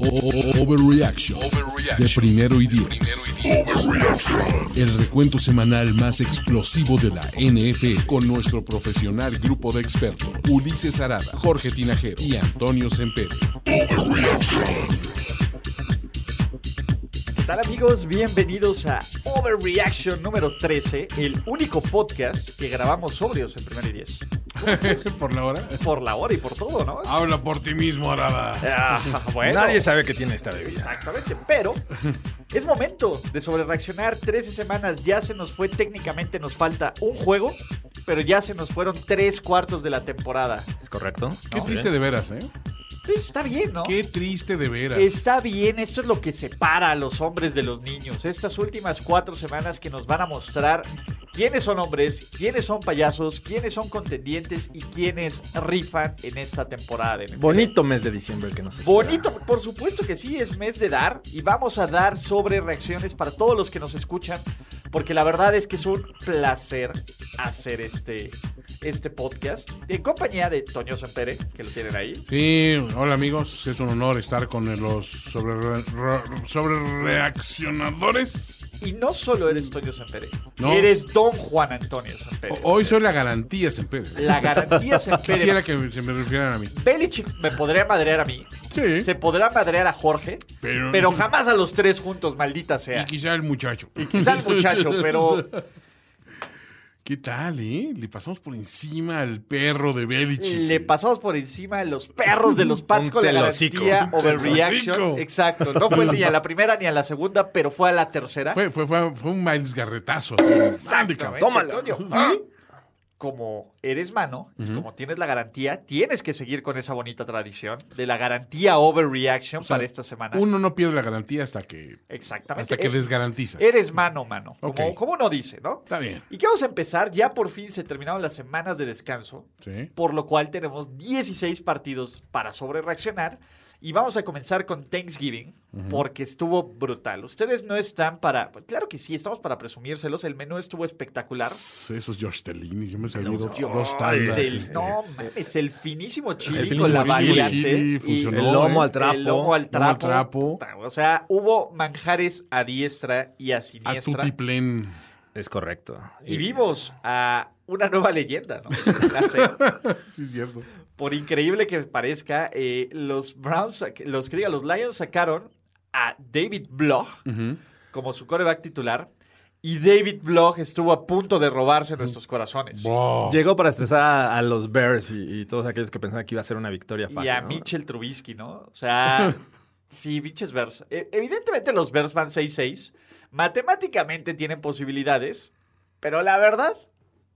Overreaction de primero y diez. El recuento semanal más explosivo de la NF con nuestro profesional grupo de expertos Ulises Arada, Jorge Tinajero y Antonio Sempere. ¿Qué tal amigos? Bienvenidos a Overreaction número 13, el único podcast que grabamos sobrios en primer y diez. ¿Por la hora? Por la hora y por todo, ¿no? Habla por ti mismo, Arada. Ah, Nadie sabe que tiene esta bebida. Exactamente, pero es momento de sobrereaccionar. 13 semanas ya se nos fue, técnicamente nos falta un juego, pero ya se nos fueron tres cuartos de la temporada. ¿Es correcto? Qué triste de veras, ¿eh? Pues, está bien, ¿no? Qué triste de veras. Está bien, esto es lo que separa a los hombres de los niños. Estas últimas cuatro semanas que nos van a mostrar quiénes son hombres, quiénes son payasos, quiénes son contendientes y quiénes rifan en esta temporada. De Bonito mes de diciembre que nos espera. Bonito, por supuesto que sí, es mes de dar y vamos a dar sobre reacciones para todos los que nos escuchan, porque la verdad es que es un placer hacer este, este podcast en compañía de Toño Sempere, que lo tienen ahí. Sí, hola amigos, es un honor estar con los sobre, sobre reaccionadores. Y no solo eres Toño Sempere, eres Don Juan Antonio Sempere. Hoy soy la garantía Sempere. La garantía Sempere. Quisiera que se me refieran a mí. Belichick me podría madrear a mí. Sí. Se podrá madrear a Jorge. Pero, pero jamás a los tres juntos, maldita sea. Y quizá el muchacho. Y quizá el muchacho, pero ¿Qué tal, eh? Le pasamos por encima al perro de Belichick. Le pasamos por encima a los perros de los Pats con la garantía overreaction. Exacto. No fue ni a la primera ni a la segunda, pero fue a la tercera. Fue, fue, fue, un Miles Garretazo. Tómalo como eres mano y como tienes la garantía, tienes que seguir con esa bonita tradición de la garantía overreaction para esta semana. Uno no pierde la garantía hasta que Exactamente. hasta que eh, desgarantiza. Eres mano, mano. Como, como, uno dice, ¿no? Está bien. Y que vamos a empezar, ya por fin se terminaron las semanas de descanso, sí. por lo cual tenemos 16 partidos para sobrereaccionar. Y vamos a comenzar con Thanksgiving, porque estuvo brutal. Ustedes no están para. Claro que sí, estamos para presumírselos. El menú estuvo espectacular. Esos George Tellini, yo me he salido dos tandas. Este. No mames, el finísimo chili con la variante. el lomo al trapo. El lomo al trapo. O sea, hubo manjares a diestra y a siniestra. A plen. Es correcto. Y vimos a una nueva leyenda, ¿no? sí, es cierto por increíble que parezca, eh, los Browns, los que diga, los Lions sacaron a David Bloch como su coreback titular. Y David Bloch estuvo a punto de robarse nuestros corazones. Llegó para estresar a, los Bears y, todos aquellos que pensaban que iba a ser una victoria fácil. Y a Mitchell Trubisky, ¿no? O sea, sí, biches Bears. E, evidentemente los Bears van 6-6. Matemáticamente tienen posibilidades. Pero la verdad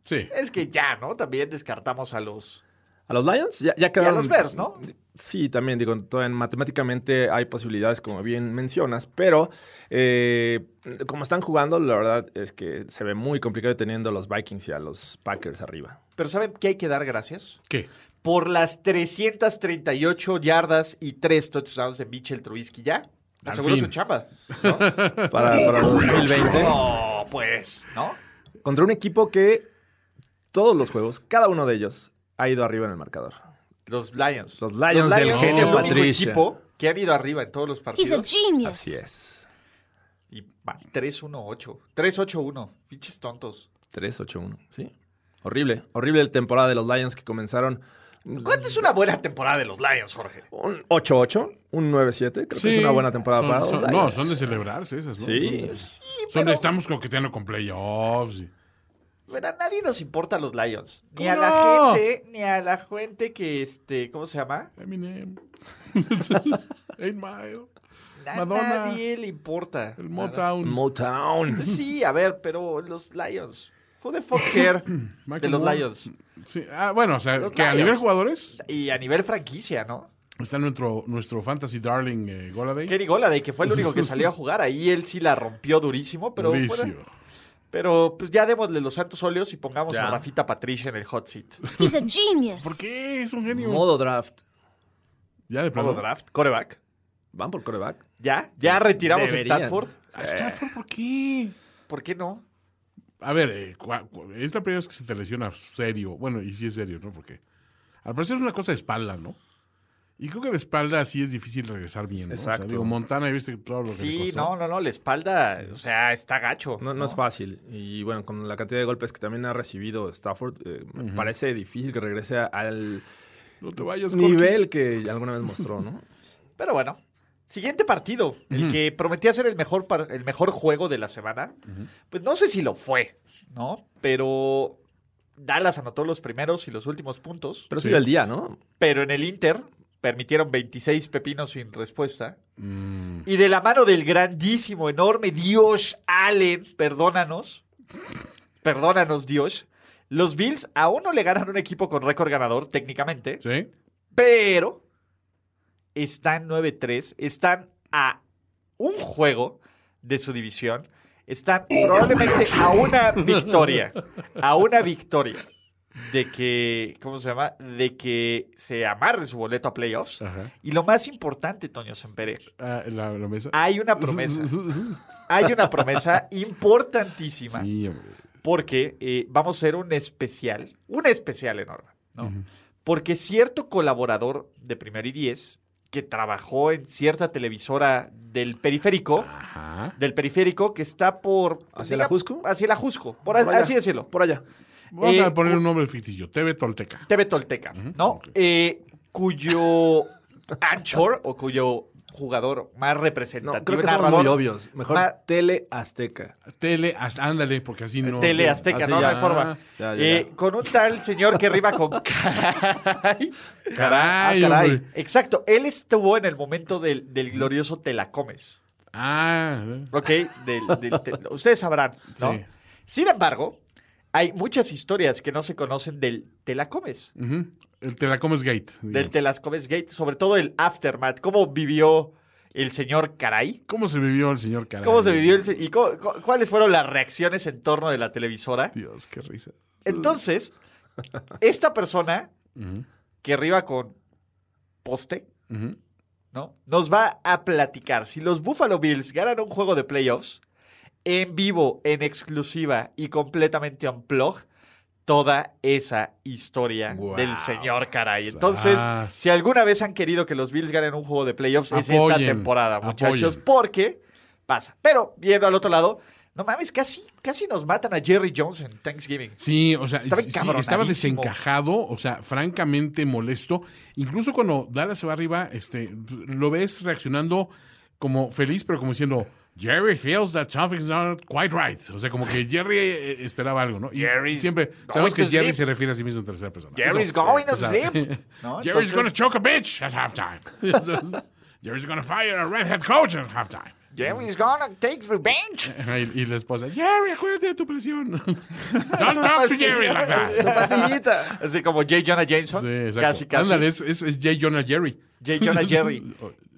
sí. es que ya, ¿no? También descartamos a los, a los Lions ya, ya quedaron. Y a los Bears, ¿no? Sí, también digo, matemáticamente hay posibilidades, como bien mencionas, pero eh, como están jugando, la verdad es que se ve muy complicado teniendo a los Vikings y a los Packers arriba. Pero ¿saben qué hay que dar gracias? ¿Qué? Por las 338 yardas y 3 touchdowns de Mitchell Trubisky ya. Aseguró su chapa. ¿no? para, para 2020. No, pues, ¿no? Contra un equipo que todos los juegos, cada uno de ellos, ha ido arriba en el marcador. Los Lions. Los Lions, del genio Patricia. equipo que han ido arriba en todos los partidos. Así es. Y 3-1-8. 3-8-1. Pinches tontos. 3-8-1, sí. Horrible. Horrible la temporada de los Lions que comenzaron ¿Cuánto es una buena temporada de los Lions, Jorge? Un 8-8, un 9-7. Creo que es una buena temporada Son- para los son- Lions. No, son de celebrarse esas, ¿no? Sí. Son, son de estamos coqueteando con playoffs. y- Pero a nadie nos importa los Lions. Ni ¿Cómo a la gente, ni a la gente que, este, ¿cómo se llama? Eminem. Eight Mile. A Madonna. nadie le importa. El Motown. Motown. Sí, a ver, pero los Lions. Who the fuck care de los Moore. Lions? Sí, ah, bueno, o sea, Los que a nivel jugadores Y a nivel franquicia, ¿no? está nuestro, nuestro fantasy darling eh, Goladay. Kenny Goladay, que fue el único que salió a jugar. Ahí él sí la rompió durísimo, pero fuera- Durísimo. Pero pues ya démosle los santos óleos y pongamos Ya. a Rafita Patricia en el hot seat. He's a genius. ¿Por qué? Es un genio. Modo draft. Ya de plano. Modo draft, coreback. ¿Van por coreback? ¿Ya? ¿Ya retiramos a Deberían. Stanford? Ah, Stafford, ¿por qué? ¿Por qué no? A ver, eh, cua- cua- es la primera vez que se te lesiona serio. Bueno, y sí es serio, ¿no? Porque al parecer es una cosa de espalda, ¿no? Y creo que de espalda sí es difícil regresar bien, ¿no? O sea, Exacto. digo, Montana, ¿viste todo lo que le Sí, costó? no, no, no, la espalda, o sea, está gacho. No, no es fácil. Y bueno, con la cantidad de golpes que también ha recibido Stafford, eh, me parece difícil que regrese al No te vayas, nivel que alguna vez mostró, ¿no? Pero bueno, siguiente partido, el que prometía ser el mejor, el mejor juego de la semana. Pues no sé si lo fue, ¿no? Pero Dallas anotó los primeros y los últimos puntos. Pero sí del día, ¿no? Pero en el Inter permitieron 26 pepinos sin respuesta. Mm, Y de la mano del grandísimo, enorme Dios Allen, perdónanos, perdónanos Dios, los Bills aún no le ganan un equipo con récord ganador técnicamente, ¿Sí? pero están 9-3, están a un juego de su división, están probablemente a una victoria, a una victoria de que, ¿cómo se llama? De que se amarre su boleto a playoffs. Ajá. Y lo más importante, Toño Semperé, Ah, la, hay una promesa. Hay una promesa importantísima Sí, hombre. porque eh, vamos a hacer un especial, un especial enorme, ¿no? Porque cierto colaborador de Primero y Diez que trabajó en cierta televisora del periférico, Ajá. del periférico que está por... ¿Hacia la Jusco? Hacia la Jusco, por, Por allá. así decirlo. Por allá. Vamos Eh, a poner cu- un nombre ficticio. TV Tolteca. TV Tolteca, ¿no? Eh, cuyo anchor o cuyo jugador más No, representativo, creo que son muy obvios. Mejor Ma- Tele Azteca. Tele, hasta- ándale, porque así no. Tele. Azteca, así no, no ya. hay forma. Ya, ya, Eh, ya. con un tal señor que rima con caray. Caray, Ah, caray. Exacto, él estuvo en el momento del, del glorioso Te la comes. Ah, ¿Ok? Del- del- te- ustedes sabrán, ¿no? Sí. Sin embargo, hay muchas historias que no se conocen del Te la comes. el Te la comes gate. Del. Te las comes gate, sobre todo el aftermath. ¿Cómo vivió el señor Caray? ¿Cómo se vivió el señor Caray? ¿Cómo se vivió el se- y cómo- cu- cuáles fueron las reacciones en torno de la televisora? Dios, qué risa. Entonces, esta persona que arriba con poste. ¿no? Nos va a platicar si los Buffalo Bills ganan un juego de playoffs en vivo, en exclusiva y completamente unplug toda esa historia del señor caray. Entonces, si alguna vez han querido que los Bills ganen un juego de playoffs, es esta Apoyen, temporada, muchachos, apoyen. porque pasa. Pero, viendo al otro lado, no mames, casi, casi nos matan a Jerry Jones en Thanksgiving. Sí, o sea, sí, estaba desencajado, o sea, francamente molesto. Incluso cuando Dallas se va arriba, este, lo ves reaccionando como feliz, pero como diciendo, Jerry feels that something's not quite right. O sea, como que Jerry eh, esperaba algo, ¿no? Y Jerry's siempre going sabemos que to Jerry sleep. se refiere a sí mismo en tercera persona. Jerry's Eso, going to sleep. ¿no? Jerry's Entonces- gonna choke a bitch at halftime. Entonces, Jerry's gonna fire a red head coach at halftime. Jerry's gonna take revenge. Y, y la esposa, Jerry, acuérdate de tu presión. Don't talk to Jerry like that. Pastillita. Así como J. Jonah Jameson. Sí, exacto. Casi, casi. Ándale, es, es, es J. Jonah Jerry. J. Jonah Jerry.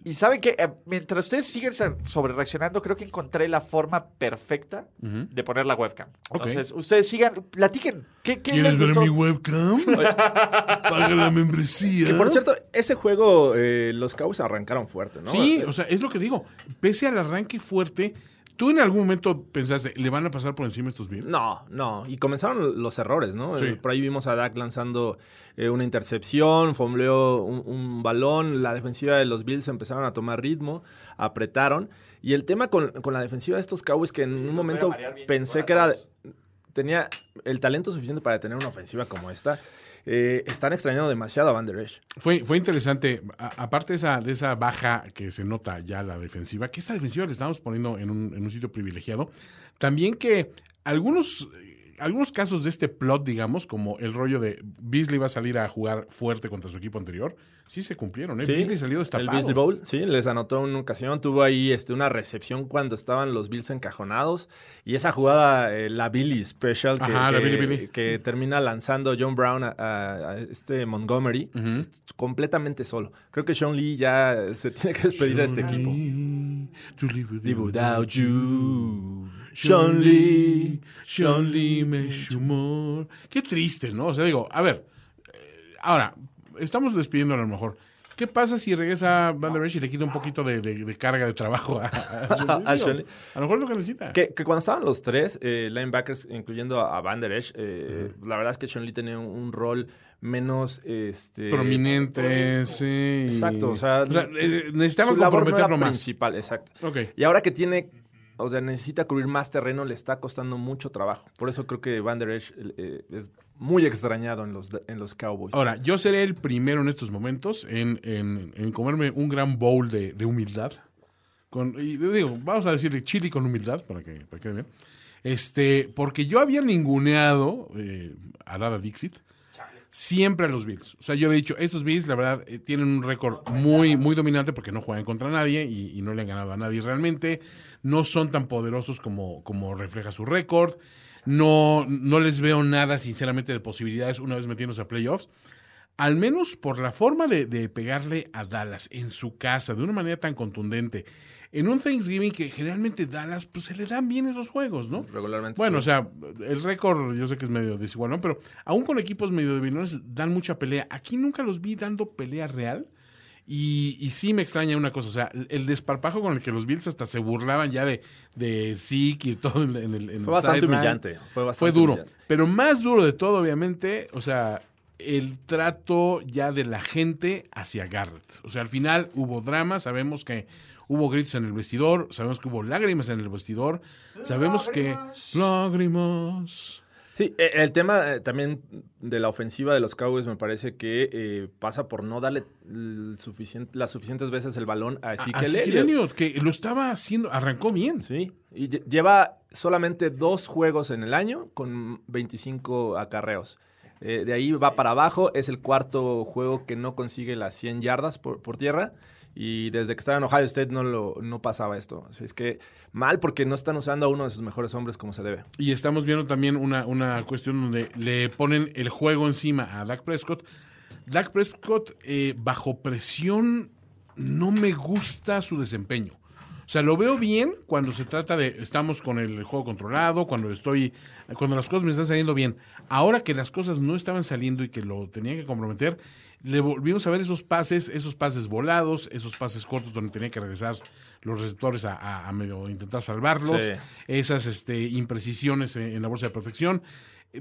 Y saben que mientras ustedes siguen sobre reaccionando, creo que encontré la forma perfecta de poner la webcam. Entonces, ustedes sigan, platiquen. ¿Qué, qué ¿Quieres les ver gustó? mi webcam? Paga la membresía. Que por cierto, ese juego eh, los Cowboys arrancaron fuerte, ¿no? Sí, Eh, o sea, es lo que digo. Pese al arranque fuerte, ¿tú en algún momento pensaste, le van a pasar por encima estos Bills? No, no. Y comenzaron los errores, ¿no? Sí. Por ahí vimos a Dak lanzando eh, una intercepción, fombleó un, un balón, la defensiva de los Bills empezaron a tomar ritmo, apretaron. Y el tema con, con la defensiva de estos Cowboys, que en un momento pensé que era... Tenía el talento suficiente para tener una ofensiva como esta. Eh, están extrañando demasiado a Van Der Esch. Fue, fue interesante, aparte de esa, de esa baja que se nota ya la defensiva, que esta defensiva le estamos poniendo en un, en un sitio privilegiado, también que algunos, algunos casos de este plot, digamos, como el rollo de Beasley va a salir a jugar fuerte contra su equipo anterior, sí se cumplieron. ¿eh? Sí, Beasley salió destapado. El Beasley Bowl, sí, les anotó en una ocasión. Tuvo ahí este, una recepción cuando estaban los Bills encajonados. Y esa jugada, eh, la Billy Special, que, Ajá, la que- Billy Billy. que termina lanzando John Brown a, a- a este Montgomery, completamente solo. Creo que Sean Lee ya se tiene que despedir de este equipo. To live with you. Without you, Sean Lee, Sean Lee me humor. Qué triste, ¿no? O sea, digo, a ver, eh, ahora, estamos despidiéndolo a lo mejor. ¿Qué pasa si regresa Van Der Esch y le quita un poquito de, de- de carga de trabajo a, a? A. A lo mejor es lo que necesita. Que, que cuando estaban los tres eh, linebackers, incluyendo a, Van Der Esch, eh, la verdad es que Sean Lee tenía un, un rol menos este, Prominente, sí. Exacto, o sea, eh, labor no era comprometerlo más. principal, exacto. Ok. Y ahora que tiene, o sea, necesita cubrir más terreno, le está costando mucho trabajo. Por eso creo que Van Der Esch eh, es muy extrañado en los, en los Cowboys. Ahora, yo seré el primero en estos momentos en, en- en comerme un gran bowl de, de humildad. Con, y digo, vamos a decirle chili con humildad para que, para que vean. Este, porque yo había ninguneado eh, a Dada Dixit siempre a los Bills. O sea, yo había dicho, estos Bills, la verdad, eh, tienen un récord muy, muy dominante porque no juegan contra nadie y no le han ganado a nadie realmente. No son tan poderosos como, como refleja su récord. No, no les veo nada, sinceramente, de posibilidades una vez metiéndose a playoffs. Al menos por la forma de, de pegarle a Dallas en su casa, de una manera tan contundente. En un Thanksgiving que generalmente Dallas, pues se le dan bien esos juegos, ¿no? Regularmente. Bueno, sí. o sea, el récord yo sé que es medio desigual, ¿no? Pero aún con equipos medio debilones dan mucha pelea. Aquí nunca los vi dando pelea real. Y, y sí me extraña una cosa, o sea, el- desparpajo con el que los Bills hasta se burlaban ya de, de Zeke y todo en, en el en Fue el bastante sideline. humillante. Fue, Fue bastante duro. humillante. Pero más duro de todo, obviamente, o sea, el trato ya de la gente hacia Garrett. O sea, al final hubo drama, sabemos que hubo gritos en el vestidor, sabemos que hubo lágrimas en el vestidor, sabemos que lágrimas. Sí, eh, el tema eh, también de la ofensiva de los Cowboys me parece que eh, pasa por no darle suficiente, las suficientes veces el balón a Ezekiel que Elliott. Elliott, que lo estaba haciendo, arrancó bien. Sí, y lle- lleva solamente dos juegos en el año con 25 acarreos. Eh, de ahí va para abajo, es el cuarto juego que no consigue las 100 yardas por, por tierra. Y desde que estaba en Ohio State no, lo, no pasaba esto. Así es que mal porque no están usando a uno de sus mejores hombres como se debe. Y estamos viendo también una, una cuestión donde le ponen el juego encima a Dak Prescott. Dak Prescott, eh, bajo presión, no me gusta su desempeño. O sea, lo veo bien cuando se trata de estamos con el juego controlado, cuando estoy, cuando las cosas me están saliendo bien. Ahora que las cosas no estaban saliendo y que lo tenían que comprometer, le volvimos a ver esos pases, esos pases volados, esos pases cortos donde tenía que regresar los receptores a, a- a medio intentar salvarlos, Sí. esas este, imprecisiones en, en la bolsa de protección.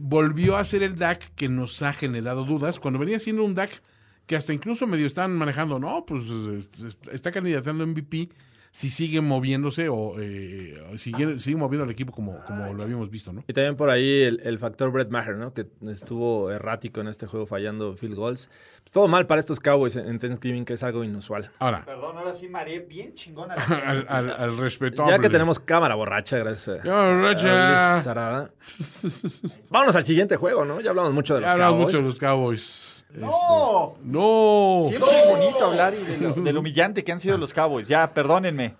Volvió a ser el DAC que nos ha generado dudas, cuando venía siendo un DAC que hasta incluso medio están manejando, no, pues es- está candidatando MVP si sigue moviéndose o eh, sigue, sigue moviendo al equipo como, como lo habíamos visto, ¿no? Y también por ahí el, el factor Brett Maher, ¿no? Que estuvo errático en este juego fallando field goals. Todo mal para estos Cowboys en Thanksgiving, que es algo inusual. Ahora, Perdón, ahora sí mareé bien chingona. al, al, al respetable. Ya que tenemos cámara borracha, gracias a, Ya, borracha. a. Vámonos al siguiente juego, ¿no? Ya hablamos mucho de los Ya hablamos Cowboys. mucho de los Cowboys. ¡No! Este, no. Siempre es bonito hablar y de lo, de lo humillante que han sido los Cowboys. Ya, perdónenme.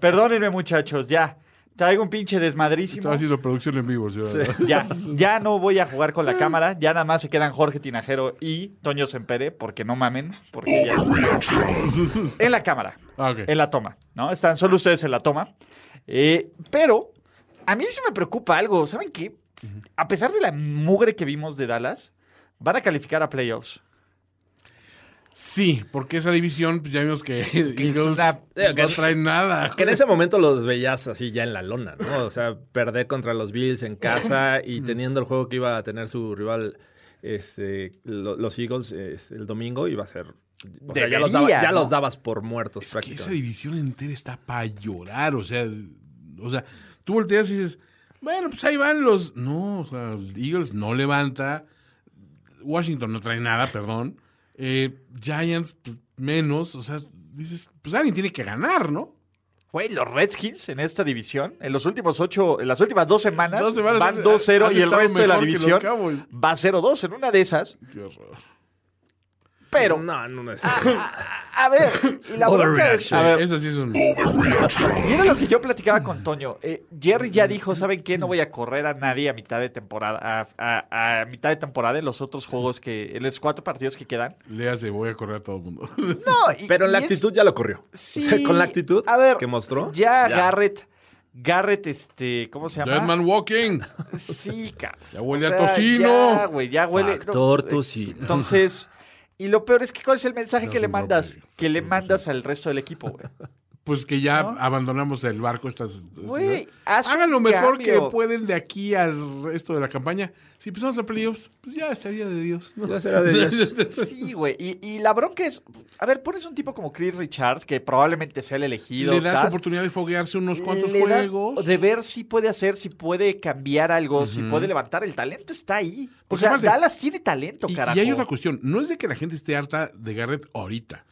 Perdónenme, muchachos, ya. Traigo un pinche desmadrísimo. Estaba haciendo producción en vivo. ¿sí? Ya, ya no voy a jugar con la cámara. Ya nada más se quedan Jorge Tinajero y Toño Sempere, porque no mamen. Porque ya. En la cámara. Ah. En la toma, ¿no? Están solo ustedes en la toma. Eh, pero a mí sí me preocupa algo. ¿Saben qué? A pesar de la mugre que vimos de Dallas, van a calificar a playoffs. Sí, porque esa división, pues ya vimos que Eagles una- pues, no trae nada. Que en ese momento los veías así ya en la lona, ¿no? O sea, perder contra los Bills en casa y teniendo el juego que iba a tener su rival, este, lo- los Eagles este, el domingo, iba a ser. o sea, ya, los, daba- Debería, ya ¿no? los dabas por muertos Es que esa prácticamente. división entera está para llorar, o sea, o sea, tú volteas y dices, bueno, pues ahí van los, no, o sea, Eagles no levanta, Washington no trae nada, perdón. Eh, Giants, pues, menos. O sea, dices, pues alguien tiene que ganar, ¿no? Güey, los Redskins en esta división, en los últimos ocho, en las últimas dos semanas, Dos semanas van han- 2-0 han y el resto de la división va 0-2 en una de esas. Qué horror. Pero, No, no es. a ver, y la bronca es, a ver, Ese sí es un. Mira lo que yo platicaba con Toño. Eh, Jerry ya dijo, ¿saben qué? No voy a correr a nadie a mitad de temporada, a, a- a mitad de temporada en los otros juegos que, en los cuatro partidos que quedan. Léase, voy a correr a todo el mundo. No, y- Pero en la es- actitud ya lo corrió. Sí, O sea, con la actitud a ver, que mostró. Ya, Garrett, Garrett, este, ¿cómo se llama? Dead Man Walking. Sí, cabrón. Ya huele a tocino. Ya, güey, ya huele. Factor no, tocino. Entonces, y lo peor es que, ¿cuál es el mensaje No, que le mandas? brócoli. Que le mandas al resto del equipo, güey. Pues que ya ¿No? abandonamos el barco estas. Haz Hagan lo mejor cambio. que pueden de aquí al resto de la campaña. Si empezamos a playoffs, pues ya estaría de Dios. ¿no? Ya será de Dios. Sí, güey. Y, y la bronca es, a ver, pones un tipo como Chris Richard, que probablemente sea el elegido. Le das oportunidad de foguearse unos cuantos le da- juegos. De ver si puede hacer, si puede cambiar algo, si puede levantar. El talento está ahí. O Porque sea, aparte- Dallas tiene talento, Y, carajo. y hay otra cuestión. No es de que la gente esté harta de Garrett ahorita.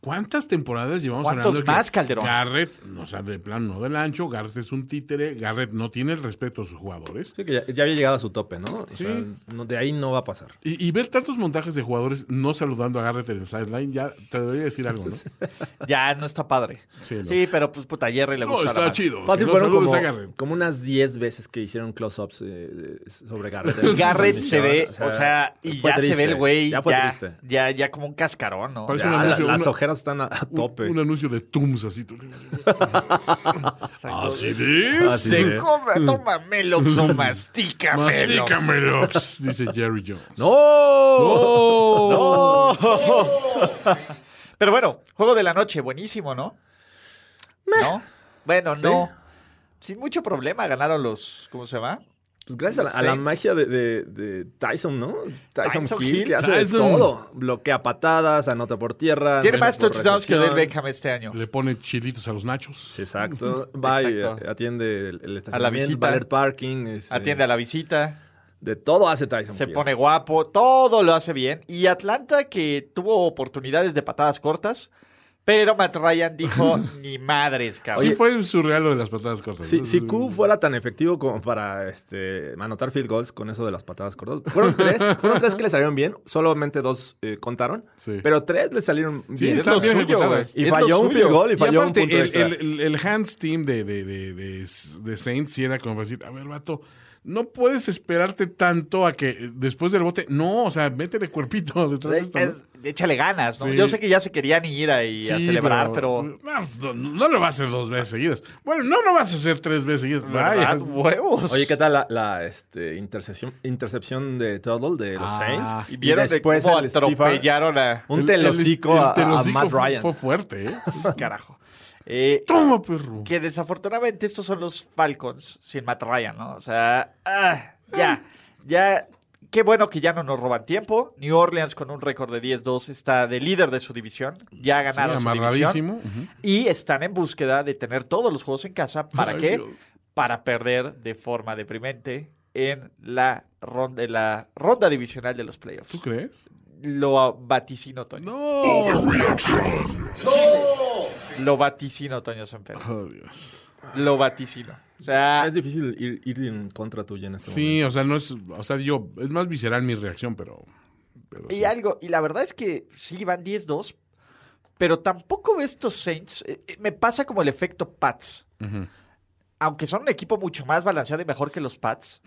¿Cuántas temporadas llevamos ¿Cuántos hablando que más, Calderón? Garrett, o sea, de plan no del ancho, Garrett es un títere, Garrett no tiene el respeto a sus jugadores. Sí, que ya, ya había llegado a su tope, ¿no? O Sí. sea, no- de ahí no va a pasar. Y, y ver tantos montajes de jugadores no saludando a Garrett en el sideline, ya te debería decir algo, ¿no? Ya no está padre. Sí, Sí, no. pero pues puta, a Jerry le No, gusta. la está chido. Fácil no fueron como, a Garrett. como unas 10 veces que hicieron close-ups eh, sobre Garrett. Garrett se ve, O sea, o sea, y ya se ve el güey, Ya ya, fue ya, triste. ya, como un cascarón, ¿no? Parece Ya, un la- anuncio, las una- están a, tope. Un, anuncio de Tums así. Así es. Así Se es. come, toma Melox o mastica Melox. Mastícamelox, dice Jerry Jones. ¡No! ¡No! Pero bueno, juego de la noche, buenísimo, ¿no? ¿No? Bueno, Sí. no. Sin mucho problema ganaron los, ¿cómo se llama? Pues gracias a la, a la magia de, de- de Tyson, ¿no? Tyson, Tyson Hill, Hill. que hace Tyson. de todo. Bloquea patadas, anota por tierra. Tiene más touchdowns que. Odell Beckham este año. Le pone chilitos a los nachos. Exacto. Va y Exacto. eh, atiende el, el estacionamiento, visita. valet parking. este, Atiende a la visita. De todo hace Tyson Se Hill. pone guapo, todo lo hace bien. Y Atlanta, que tuvo oportunidades de patadas cortas, pero Matt Ryan dijo, ni madres, cabrón. Sí fue surreal lo de las patadas cortas. Si, si Q fuera tan efectivo como para este, anotar field goals con eso de las patadas cortas. Fueron tres, fueron tres que le salieron bien, solamente dos eh, contaron, Sí. pero tres le salieron Sí, bien. están lo bien suyo, ejecutadas. Y Es falló lo un suyo. field goal y Y falló aparte, un punto el, extra. el, el, el Hands Team de, de, de, de, de Saints sí era como decir, a ver, vato, no puedes esperarte tanto a que después del bote, no, o sea, métele cuerpito detrás de Es- esto. ¿no? es- échale ganas, ¿no? Sí. Yo sé que ya se querían ir ahí a celebrar, pero... No, pues, no, no lo vas a hacer dos veces seguidas. Bueno, no lo vas a hacer tres veces seguidas. Vaya. Huevos. Oye, ¿qué tal la, la, este, intercepción, intercepción de Tuttle de los Ah. Saints? Y vieron de después cómo Steve Harr, atropellaron a... Un El- telocico el- el a, Matt fue- Ryan. Fue fuerte, ¿eh? Carajo. Eh, Toma, perro. que desafortunadamente estos son los Falcons sin Matt Ryan, ¿no? O sea, ah, ya, ya, qué bueno que ya no nos roban tiempo. New Orleans con un récord de 10-2 está de líder de su división, ya ganaron Sí, su división y están en búsqueda de tener todos los juegos en casa. ¿Para Ay, qué? Dios. Para perder de forma deprimente en la ronda, en la ronda divisional de los playoffs. ¿Tú crees? Lo vaticino, Toño. No. Lo vaticino, Toño Semper. Oh, Dios. Lo vaticino. O sea, Es difícil ir, ir en contra tuya en este Sí, momento. o sea, no es, o sea, yo, es más visceral mi reacción, pero, pero Y sí. algo, y la verdad es que sí van 10-2, pero tampoco veo estos Saints. eh, eh, me pasa como el efecto Pats. Aunque son un equipo mucho más balanceado y mejor que los Pats,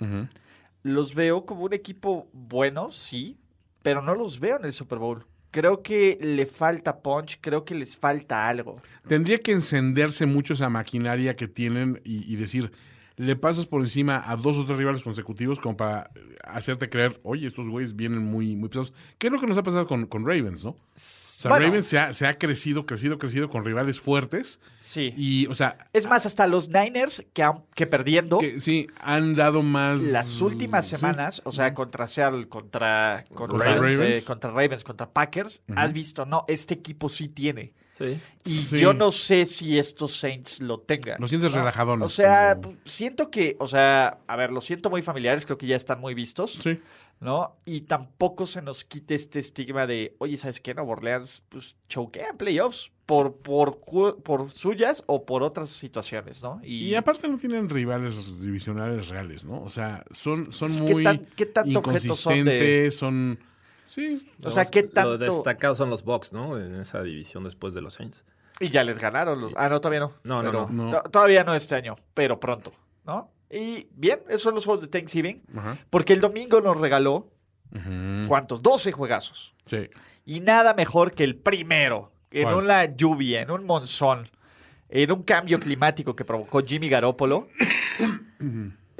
los veo como un equipo bueno, sí, pero no los veo en el Super Bowl. Creo que le falta punch, creo que les falta algo. Tendría que encenderse mucho esa maquinaria que tienen y, decir, le pasas por encima a dos o tres rivales consecutivos como para eh, hacerte creer, oye, estos güeyes vienen muy, muy pesados. ¿Qué es lo que nos ha pasado con, con Ravens, no? O sea, Bueno. Ravens se ha, se ha crecido, crecido, crecido con rivales fuertes Sí. y, o sea, Es más, hasta los Niners, que, han- que perdiendo, que sí, han dado más... las últimas sí. semanas, o sea, contra Seattle, contra, contra, ¿Contra este, contra Ravens, contra Packers, has visto, no, este equipo sí tiene. Sí. Y Sí. yo no sé si estos Saints lo tengan. Lo sientes ¿no? O sea, como- siento que, o sea, a ver, los siento muy familiares, creo que ya están muy vistos, Sí. ¿no? Y tampoco se nos quite este estigma de, oye, ¿sabes qué? Nueva Orleans, pues choquea en playoffs por, por, por suyas o por otras situaciones, ¿no? Y aparte no tienen rivales divisionales reales, ¿no? O sea, son, son ¿qué muy tan- qué tanto objetos son de- inconsistentes, son... Sí, o sea, ¿qué Lo tanto? destacados son los Bucks, ¿no? En esa división después de los Saints. Y ya les ganaron los. Ah, no, todavía no. No, no, Pero no. to- Todavía no este año, pero pronto, ¿no? Y bien, esos son los juegos de Thanksgiving. Ajá. Porque el domingo nos regaló, Ujú. ¿cuántos? 12 juegazos. Sí. Y nada mejor que el primero, en ¿Cuál? una lluvia, en un monzón, en un cambio climático que provocó Jimmy Garoppolo.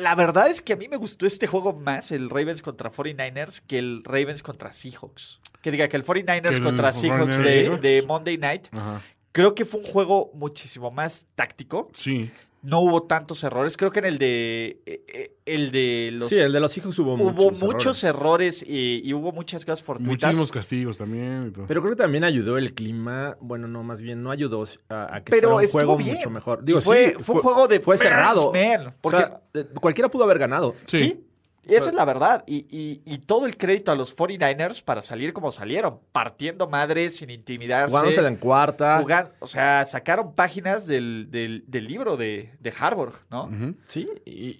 La verdad es que a mí me gustó este juego más, el Ravens contra 49ers, que el Ravens contra Seahawks. Que diga que el 49ers Que el contra 49ers Seahawks de, Monday Night. Ajá. Creo que fue un juego muchísimo más táctico. Sí. No hubo tantos errores. Creo que en el de eh, eh, el de los sí, el de los hijos hubo, hubo muchos, muchos, errores. errores, y, y hubo muchas cosas fortuitas. Muchísimos castigos también. y todo. Pero creo que también ayudó el clima. Bueno, no, más bien no ayudó a, a que Pero fuera un juego bien. mucho mejor. Digo, fue- sí, fue un juego de Fue cerrado. man, O porque- sea, eh, cualquiera pudo haber ganado. Sí. Sí. Y esa es la verdad. Y, y- y todo el crédito a los 49ers para salir como salieron. Partiendo madres, sin intimidarse. Jugándosela en cuarta. jugan- o sea, sacaron páginas del, del- del libro de, de Harvard, ¿no? Sí, y,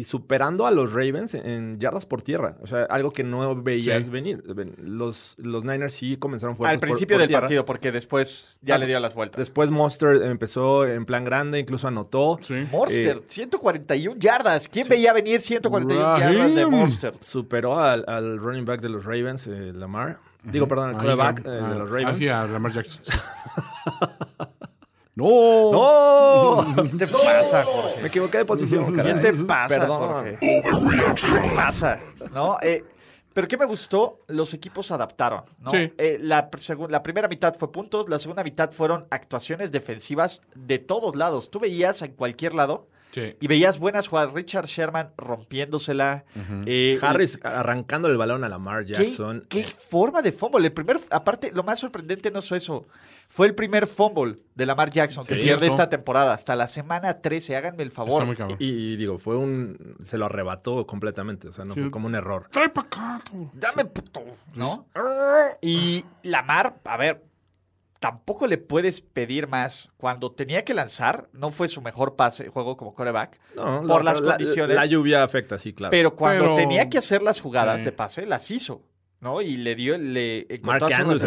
y superando a los Ravens en yardas por tierra. O sea, algo que no veías Sí. venir. Ven, Los, los Niners sí comenzaron fuertes Al principio por del tierra. partido, porque después ya Ah, le dio las vueltas. Después Monster empezó en plan grande, incluso anotó. Sí. Monster, Eh, 141 yardas. ¿Quién veía venir 141 yardas de. Monster? Superó al, al running back de los Ravens, eh, Lamar. Digo, perdón, el Ahí, quarterback eh, de los ah, Ravens. sí, a Lamar Jackson. no. ¡No! ¿Qué te pasa, Jorge? Me equivoqué de posición, ¿Qué te pasa, Perdón. Jorge? ¿Qué te pasa? ¿No? Eh, pero ¿qué me gustó? Los equipos adaptaron, ¿no? Sí. Eh, la, la primera mitad fue puntos, la segunda mitad fueron actuaciones defensivas de todos lados. Tú veías en cualquier lado Sí. y veías buenas jugadas. Richard Sherman rompiéndosela. eh, Harris arrancando el balón a Lamar ¿Qué, Jackson. qué forma de fumble? El primer, aparte, lo más sorprendente no es eso. Fue el primer fumble de Lamar Jackson que Sí, pierde cierto. esta temporada. Hasta la semana 13, háganme el favor. Está muy cabrón. Y, y digo, fue un. Se lo arrebató completamente. O sea, no Sí. fue como un error. Trae pa' acá. Dame puto, ¿no? Y Lamar, a ver, tampoco le puedes pedir más. Cuando tenía que lanzar, no fue su mejor pase juego como coreback. No, por la- las la- condiciones. La, lluvia afecta, sí, claro. Pero cuando Pero- tenía que hacer las jugadas Sí. de pase, las hizo, ¿no? Y le dio, le Mark Andrews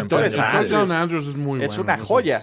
Andrews. es muy es bueno. una joya.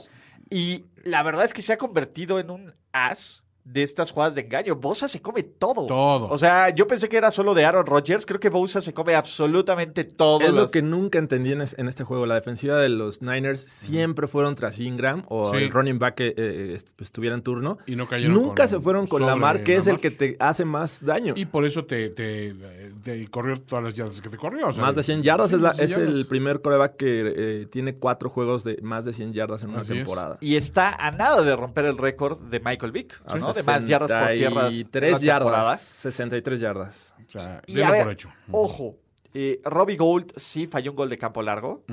Y la verdad es que se ha convertido en un as de estas jugadas de engaño. Bosa se come todo. Todo. O sea, yo pensé que era solo de Aaron Rodgers. Creo que Bosa se come absolutamente todo. Es lo que nunca entendí en, es- en este juego. La defensiva de los Niners siempre fueron tras Ingram o Sí. el running back que eh, est- estuviera en turno. Y no cayeron Nunca con- se fueron con Lamar, que es el que te hace más daño. Y por eso te, te, te corrió todas las yardas que te corrió. o sea, más de 100 yardas sí, es, la- 100 es el yardas. primer coreback que eh, tiene cuatro juegos de más de 100 yardas en una Así es. temporada. Y está a nada de romper el récord de Michael Vick, ¿no? De más yardas por tierra. 63 yardas. 63 yardas. O sea, Y denlo a ver, por hecho. ojo, eh, Robbie Gold sí falló un gol de campo largo.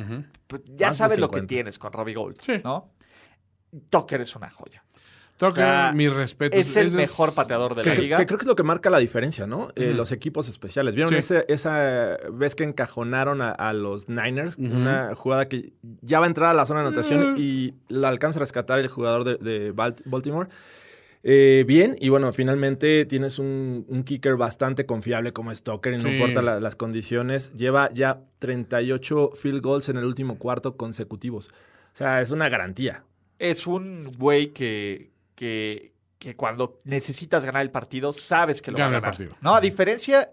Pues Ya Más sabes lo que 50. tienes con Robbie Gold, Sí. ¿no? Tucker es una joya. Tucker, o sea, mi respeto. es el mejor pateador de Sí, la que, liga. que creo que es lo que marca la diferencia, ¿no? Eh, Los equipos especiales. ¿Vieron Sí. ese- esa vez que encajonaron a, a los Niners? Una jugada que ya va a entrar a la zona de anotación y la alcanza a rescatar el jugador de, de Balt- Baltimore. Eh, bien, y bueno, finalmente tienes un, un kicker bastante confiable como Stoker y no Sí. importa la- las condiciones. Lleva ya 38 field goals en el último cuarto consecutivos. O sea, es una garantía. Es un güey que, que, que cuando necesitas ganar el partido, sabes que lo Gana va a el partido. No, a diferencia,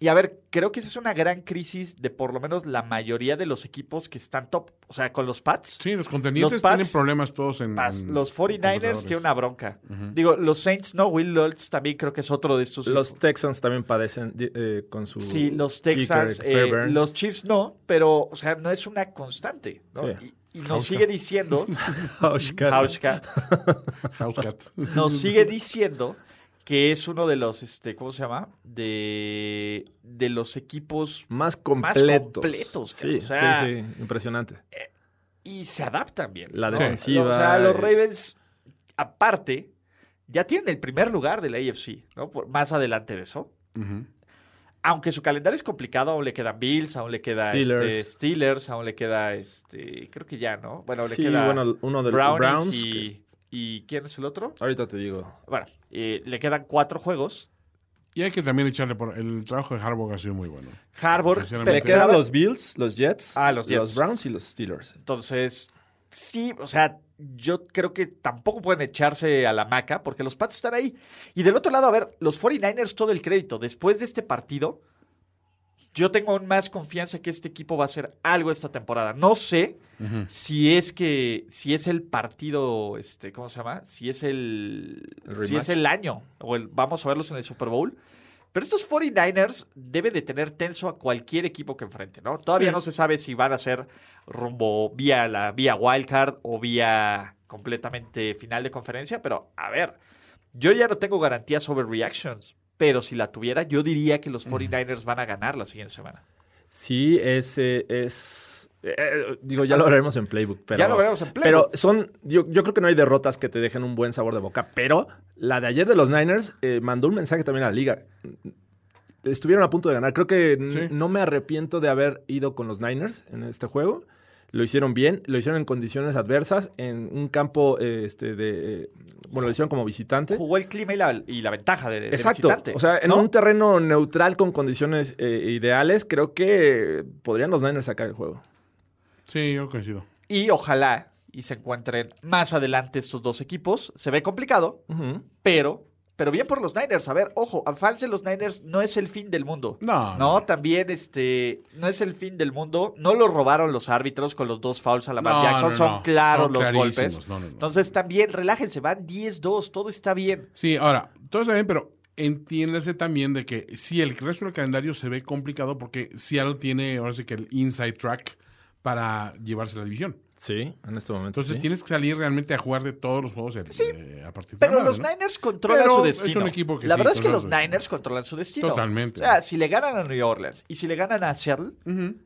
y a ver, creo que esa es una gran crisis de por lo menos la mayoría de los equipos que están top. O sea, con los Pats. Sí, los contendientes Los Pats- tienen problemas todos en. Pats, en- los en 49ers computadores. tienen una bronca. Digo, los Saints no, Will Lutz también creo que es otro de estos. Los Texans también padecen eh, con su. Sí, los kicker, Texans, eh, Fairbairn. los Chiefs no, pero, o sea, no es una constante. ¿no? Sí. Y, y nos sigue diciendo, Hauschka. Hauschka, House Cat. nos sigue diciendo que es uno de los, este, ¿cómo se llama? De, de los equipos Más Más completos. Sí, o sea- sí, sí. Impresionante. y se adaptan bien. La ¿no? defensiva, O sea, los eh. Ravens, aparte, ya tienen el primer lugar de la AFC, ¿no? Por- más adelante de eso. Aunque su calendario es complicado, aún le quedan Bills, aún le queda Steelers. este, Steelers, aún le queda este, creo que ya, ¿no? Bueno, Sí, le queda bueno, uno de los Browns y, y ¿quién es el otro? Ahorita te digo. Bueno, eh, le quedan cuatro juegos. Y hay que también echarle por. El trabajo de Harbaugh ha sido muy bueno. Sinceramente. Le quedan los Bills, los Jets, Ah, los Jets. los Browns y los Steelers. Entonces, sí, o sea, yo creo que tampoco pueden echarse a la maca porque los Pats están ahí. Y del otro lado, a ver, los 49ers todo el crédito. Después de este partido, yo tengo aún más confianza que este equipo va a hacer algo esta temporada. No sé si es que, si es el partido, este, ¿cómo se llama? Si es el, El si es el año o el, vamos a verlos en el Super Bowl. Pero estos 49ers deben de tener tenso a cualquier equipo que enfrente, ¿no? Todavía no se sabe si van a ser rumbo vía la vía wildcard o vía completamente final de conferencia, pero a ver, yo ya no tengo garantía sobre reactions, pero si la tuviera, yo diría que los 49ers van a ganar la siguiente semana. Sí, es. eh, es eh, digo, ya lo veremos en Playbook. Pero, Ya lo veremos en Playbook. Pero son. Yo, yo creo que no hay derrotas que te dejen un buen sabor de boca. Pero la de ayer de los Niners eh, mandó un mensaje también a la liga. Estuvieron a punto de ganar. Creo que Sí. no me arrepiento de haber ido con los Niners en este juego. Lo hicieron bien, lo hicieron en condiciones adversas, en un campo eh, este, de. eh, bueno, lo hicieron como visitante. Jugó el clima y la, y la ventaja de, de Exacto. visitante, o sea, en ¿no? un terreno neutral con condiciones eh, ideales, creo que podrían los Niners sacar el juego. Sí, yo coincido. Y ojalá y se encuentren más adelante estos dos equipos. Se ve complicado, pero, pero bien por los Niners. A ver, ojo, a fans de los Niners no es el fin del mundo. No, No, también este, no es el fin del mundo. No lo robaron los árbitros con los dos fouls a la No, Jackson. no, Son claros Son los golpes. No, no, no. Entonces también relájense, van 10-2, todo está bien. Sí, ahora, todo está bien, pero entiéndase también de que si el resto del calendario se ve complicado porque Seattle tiene ahora sí que el inside track para llevarse la división. Sí, en este momento. Entonces sí. tienes que salir realmente a jugar de todos los juegos el- eh, a partir de Pero la los. Niners controlan Pero su es destino. un equipo que la sí, verdad es que los. Niners controlan su destino. Totalmente. O sea, si le ganan a New Orleans y si le ganan a Seattle,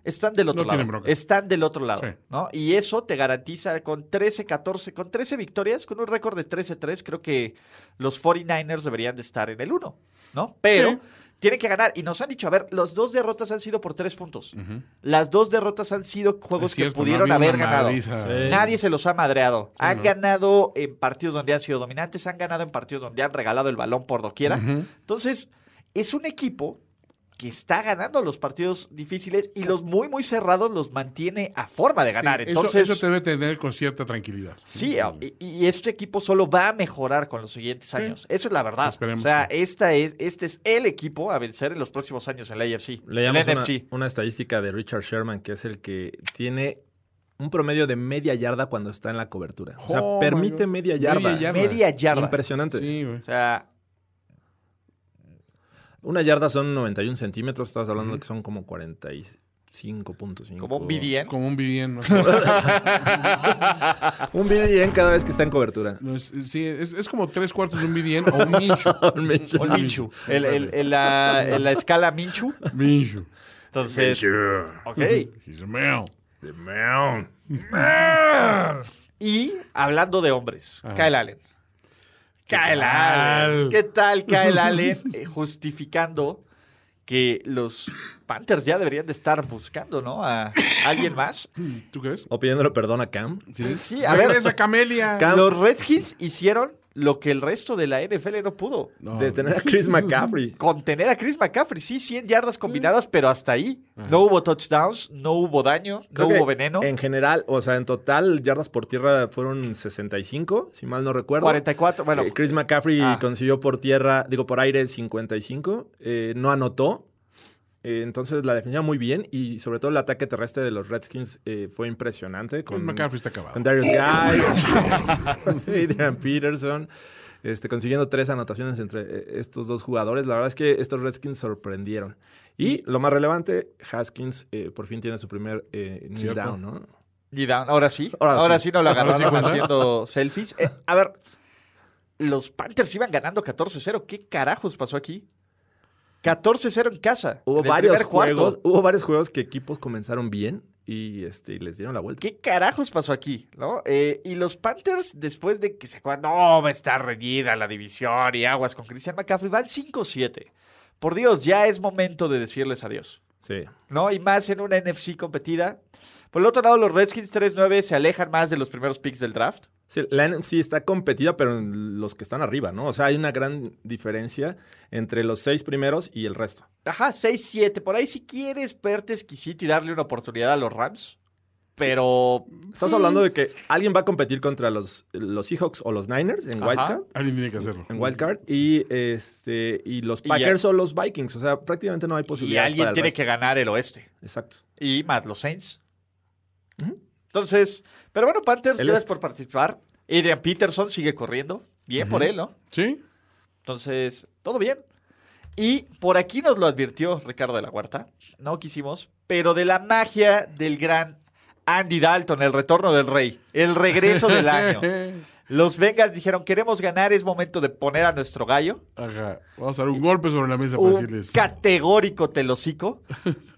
están del otro No lado. Están del otro lado, Sí. ¿no? Y eso te garantiza con 13, 14, con 13 victorias, con un récord de 13-3, creo que los 49ers deberían de estar en el 1, ¿no? Pero Sí. Tienen que ganar. Y nos han dicho, a ver, las dos derrotas han sido por tres puntos. Las dos derrotas han sido juegos cierto, que pudieron no haber ganado. Sí. Nadie se los ha madreado. han no. ganado en partidos donde han sido dominantes, han ganado en partidos donde han regalado el balón por doquiera. Entonces, es un equipo que está ganando los partidos difíciles y los muy, muy cerrados los mantiene a forma de ganar. Sí, eso- Entonces, eso, te debe tener con cierta tranquilidad. Sí, y, y este equipo solo va a mejorar con los siguientes años. Eso es la verdad. Esperemos o sea, esta es, este es el equipo a vencer en los próximos años en la AFC. Leíamos una, NFC. una estadística de Richard Sherman, que es el que tiene un promedio de media yarda cuando está en la cobertura. O sea, Oh, permite media yarda. Media yarda. Media yarda. Impresionante. Sí, güey. O sea, Una yarda son 91 centímetros, estás hablando de que son como 45.5. como un BDN. Como un. ¿no? Un BDN cada vez que está en cobertura. No, es, sí, es, es como tres cuartos de un Vivian o un Minchu. Un. O el Minchu. El- el- el- la, en la escala Minchu. Minchu. Entonces, ok. He's a male. Y hablando de hombres, Ajá. Kyle Allen. Kyle? Allen. ¿Qué tal Kyle Allen? Eh, justificando que los Panthers ya deberían de estar buscando, ¿no? A alguien más. ¿Tú crees? O pidiéndole perdón a Cam. Sí, Sí, a ver. Regresa Camelia. Cam- Los Redskins hicieron lo que el resto de la NFL no pudo. No, De tener a Chris McCaffrey. Contener a Chris McCaffrey, sí, 100 yardas combinadas, pero hasta ahí. No hubo touchdowns, no hubo daño, Creo no hubo veneno. En general, o sea, en total, yardas por tierra fueron 65, si mal no recuerdo. 44, bueno, Eh, Chris McCaffrey Ah. consiguió por tierra, digo, por aire 55. eh, no anotó. Eh, entonces la defendía muy bien y sobre todo el ataque terrestre de los Redskins eh, fue impresionante. Chris Con, McCaffrey está acabado. con Darius Guys, Adrian Peterson, este, consiguiendo tres anotaciones entre eh, estos dos jugadores. La verdad es que estos Redskins sorprendieron. Y lo más relevante, Haskins eh, por fin tiene su primer eh, knee down, ¿no? down. ahora sí, Ahora ahora, sí. sí. no lo Ahora sí agarraron cuenta. haciendo selfies. Eh, a ver, los Panthers iban ganando 14-0. ¿Qué carajos pasó aquí? 14-0 en casa. Hubo en varios juegos, hubo varios juegos que equipos comenzaron bien y este, les dieron la vuelta. ¿Qué carajos pasó aquí? ¿no? Eh, y los Panthers, después de que se acuerdan, no, va a estar reñida la división y aguas con Christian McCaffrey, van 5-7. por Dios, ya es momento de decirles adiós. Sí. ¿No? Y más en una NFC competida. Por el otro lado, los Redskins 3-9 se alejan más de los primeros picks del draft. Sí, la NFC está competida, pero en los que están arriba, ¿no? O sea, hay una gran diferencia entre los seis primeros y el resto. Ajá, 6-7. Por ahí si quieres verte exquisito y darle una oportunidad a los Rams. Pero Estás hablando de que alguien va a competir contra los, los Seahawks o los Niners en Ajá. Wildcard. Alguien tiene que hacerlo. En Wildcard. Y, este, y los Y Packers o los Vikings. O sea, prácticamente no hay y posibilidades. alguien para el tiene resto. que ganar el oeste. Exacto. Y más los Saints. Entonces, pero bueno, Panthers, El gracias este. por participar. Adrian Peterson sigue corriendo. Bien por él, ¿no? ¿Sí? Entonces, todo bien. Y por aquí nos lo advirtió Ricardo de la Huerta. No quisimos, pero de la magia del gran Andy Dalton, el retorno del rey, el regreso del año. Los Bengals dijeron, queremos ganar, es momento de poner a nuestro gallo. Ajá. Vamos a dar un golpe sobre la mesa para Un decirles. categórico telocico.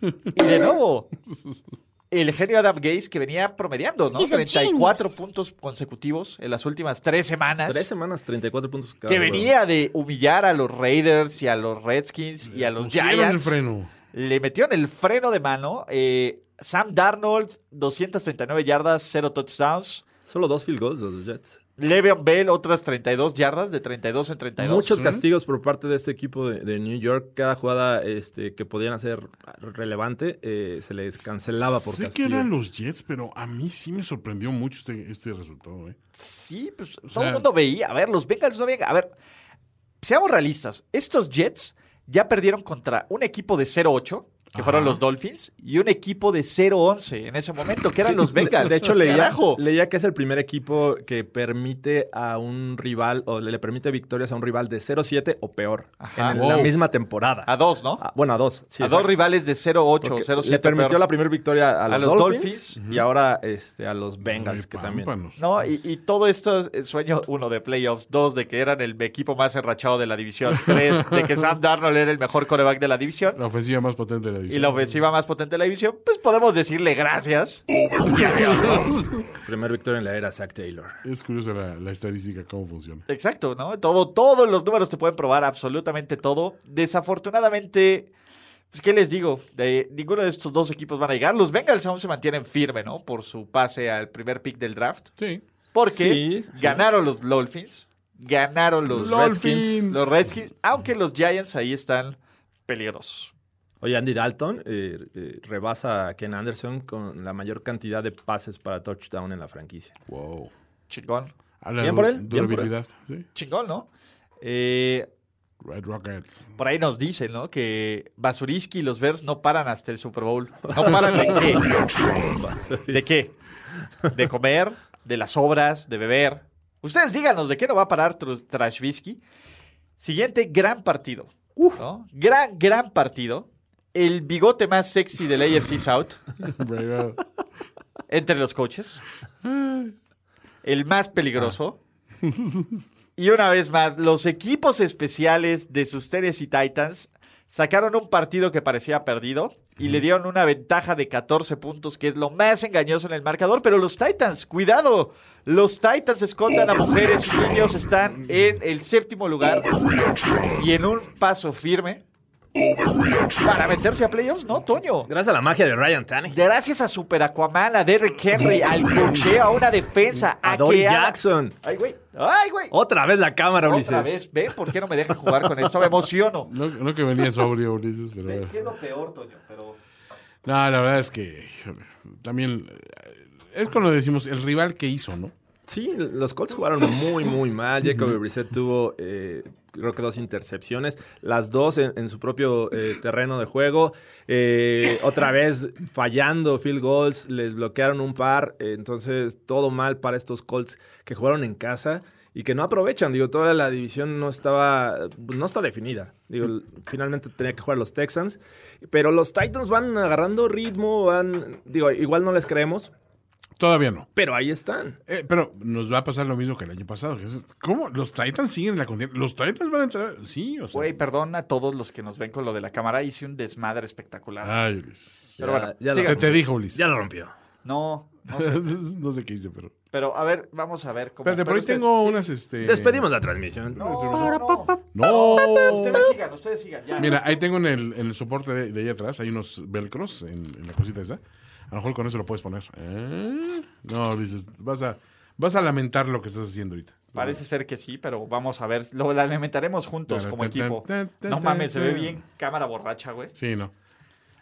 y de nuevo, el genio Adam Gaze que venía promediando, ¿no? He's a 34 genius. puntos consecutivos en las últimas tres semanas. Tres semanas, 34 puntos cada que venía de humillar a los Raiders y a los Redskins y a los Pusieron el Giants. freno. Le metió en el freno de mano. eh, Sam Darnold, 239 yardas, 0 touchdowns. Solo dos field goals de los Jets. Le'Veon Bell, otras 32 yardas, de 32 en 32. Muchos castigos por parte de este equipo de, de New York. Cada jugada este, que podían hacer relevante eh, se les cancelaba por sé castigo. que eran los Jets, pero a mí sí me sorprendió mucho este, este resultado. ¿eh? Sí, pues todo sea- el mundo veía. A ver, los Bengals no habían. A ver, seamos realistas. Estos Jets ya perdieron contra un equipo de 0-8, que fueron los Dolphins, y un equipo de 0-11 en ese momento, que eran los Bengals. De hecho, leía, Carajo. leía que es el primer equipo que permite a un rival, o le, permite victorias a un rival de 0-7 o peor Ajá. en la misma temporada. A dos, ¿no? Ah, bueno, a dos. sí, a exacto. dos rivales de 0-8 o Porque 0-7. Le permitió peor. la primera victoria a los, los Dolphins, Dolphins. y ahora este, a los Bengals, Ay, que también. No, y, y todo esto es sueño, uno, de playoffs, dos, de que eran el equipo más enrachado de la división, tres, de que Sam Darnold era el mejor coreback de la división, La ofensiva más potente de la y división. la ofensiva más potente de la división, pues podemos decirle gracias. Primer victoria en la era Zach Taylor. Es curioso la, la estadística, cómo funciona. Exacto, ¿no? Todo, todos los números te pueden probar absolutamente todo. Desafortunadamente, pues, ¿qué les digo? De, ninguno de estos dos equipos van a llegar. Los Bengals aún se mantienen firme, ¿no? Por su pase al primer pick del draft. Sí. Porque Sí, sí. ganaron los Dolphins, ganaron los. Redskins, los Redskins, aunque los Giants ahí están peligrosos. Oye, Andy Dalton eh, eh, rebasa a Ken Anderson con la mayor cantidad de pases para touchdown en la franquicia. Wow. Chingón. Bien por él, bien por él. durabilidad. Sí. Chingón, ¿no? Eh, Red Rockets. por ahí nos dicen, ¿no? Que Basuriski y los Bears no paran hasta el Super Bowl. ¿No paran de qué? ¿De qué? ¿De comer? ¿De las obras? ¿De beber? Ustedes díganos de qué no va a parar Tr- Trashvisky. Siguiente gran partido. ¿no? Gran, gran partido. El bigote más sexy del AFC South entre los coaches. El más peligroso. Y una vez más, los equipos especiales de sus Tennessee Titans sacaron un partido que parecía perdido y le dieron una ventaja de 14 puntos, que es lo más engañoso en el marcador. Pero los Titans, cuidado, los Titans escondan a mujeres y niños, están en el séptimo lugar y en un paso firme para meterse a playoffs, ¿no, Toño? Gracias a la magia de Ryan Tannehill. Gracias a Super Aquaman, a Derrick Henry, al cocheo, a una defensa, a, A Dory Jackson. Ay, güey. Ay, güey. Otra vez la cámara, Ulises. Otra vez, ¿ven? ¿Por qué no me dejan jugar con esto? Me emociono. No, no que venía sobrio, Ulises, pero. ¿Ven? ¿Qué es lo peor, Toño? Pero... No, la verdad es que también eh, es cuando decimos el rival que hizo, ¿no? Sí, los Colts jugaron muy, muy mal. Jacoby Brissett tuvo, eh, creo que dos intercepciones, las dos en, su propio eh, terreno de juego. Eh, otra vez fallando field goals, les bloquearon un par. eh, entonces, todo mal para estos Colts que jugaron en casa y que no aprovechan. Digo, toda la división no estaba, no está definida. Digo, finalmente tenía que jugar los Texans. Pero los Titans van agarrando ritmo, van, digo, igual no les creemos, Todavía no. pero ahí están. Eh, pero nos va a pasar lo mismo que el año pasado. ¿Cómo? ¿Los Titans siguen en la contienda? ¿Los Titans van a entrar? Sí, o sea. Güey, perdón a todos los que nos ven con lo de la cámara. Hice un desmadre espectacular. Ay, Ulises. Pero bueno, ya lo-. Se te dijo, Ulises. Ya lo rompió. No, No sé. no sé qué hice, pero. Pero a ver, vamos a ver. cómo- Espérate, por pero ahí ustedes- tengo sí. unas, este. Despedimos la transmisión. No, no. No. Ustedes sigan, ustedes sigan. Ya. Mira, ahí tengo en el, en el soporte de, de ahí atrás, hay unos velcros en, en la cosita esa. A lo mejor con eso lo puedes poner. ¿Eh? No, dices, vas a, vas a lamentar lo que estás haciendo ahorita. Parece ser que sí, pero vamos a ver. Lo lamentaremos juntos como equipo. No mames, se ve bien cámara borracha, güey. Sí, no.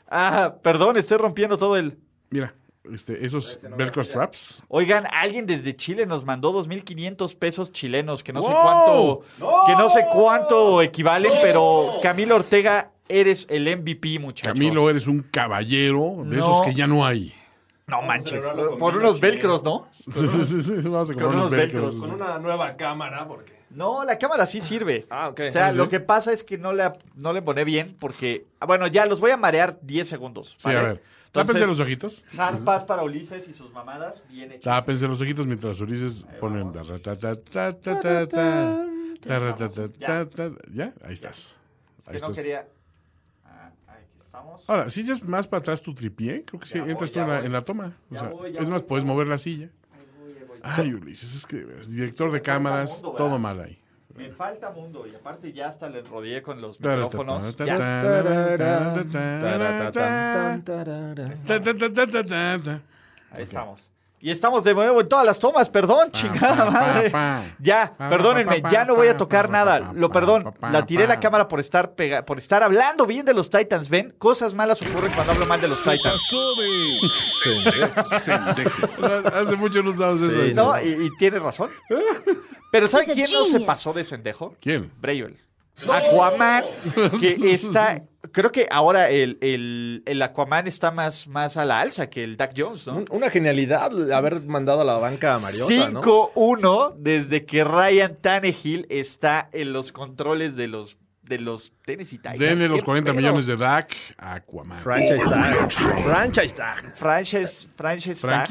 Ah, perdón, estoy rompiendo todo el. Mira, este, esos velcro straps. Oigan, alguien desde Chile nos mandó 2.500 pesos chilenos, que no sé cuánto, que no sé cuánto equivalen, pero Camilo Ortega, eres el MVP, muchacho. Camilo, eres un caballero de No. esos que ya no hay. no manches, por unos velcros, ¿no? Sí, sí, sí, sí, Vamos a comprar unos unos velcros. velcros, Con una nueva cámara, porque. No, la cámara sí sirve. Ah, ok. O sea, Sí, lo que pasa es que no le, no le pone bien porque... ah, Bueno, ya los voy a marear 10 segundos. Sí, a ver. Tápense los ojitos. Pass para Ulises y sus mamadas, bien hecho. Tápense los ojitos mientras Ulises taratatatata. ¿Ya? Ahí estás. Ahí Que no estás. Estamos. Ahora, si echas más para atrás tu tripié, creo que sí, entras tú en la, en la toma. O sea, voy, es más, voy, puedes mover la silla. Ahí voy, ahí voy. Ay, Ulises, es que eres director de cámaras, mundo, todo mal ahí. Me falta mundo y aparte ya hasta le rodeé con los micrófonos. ahí estamos. Y estamos de nuevo en todas las tomas, perdón, chingada madre. Ya, perdónenme, ya no voy a tocar nada. Lo perdón, la tiré la cámara por estar pega por estar hablando bien de los Titans, ven, cosas malas ocurren cuando hablo mal de los Titans. Hace mucho no usamos eso. No, y, y tienes razón. Pero ¿saben a quién no se pasó de sendejo? ¿Quién? Bravel. Aquaman, que está. Creo que ahora el, el, el Aquaman está más, más a la alza que el Doug Jones, ¿no? Una genialidad haber mandado a la banca a Mariota, ¿no? 5-1 desde que Ryan Tannehill está en los controles de los, de los Tennessee Titans. Denle los ¿Qué 40 pedo? millones de DAC a Aquaman. Franchise tag. Franchise tag. Franchise, franchise tag.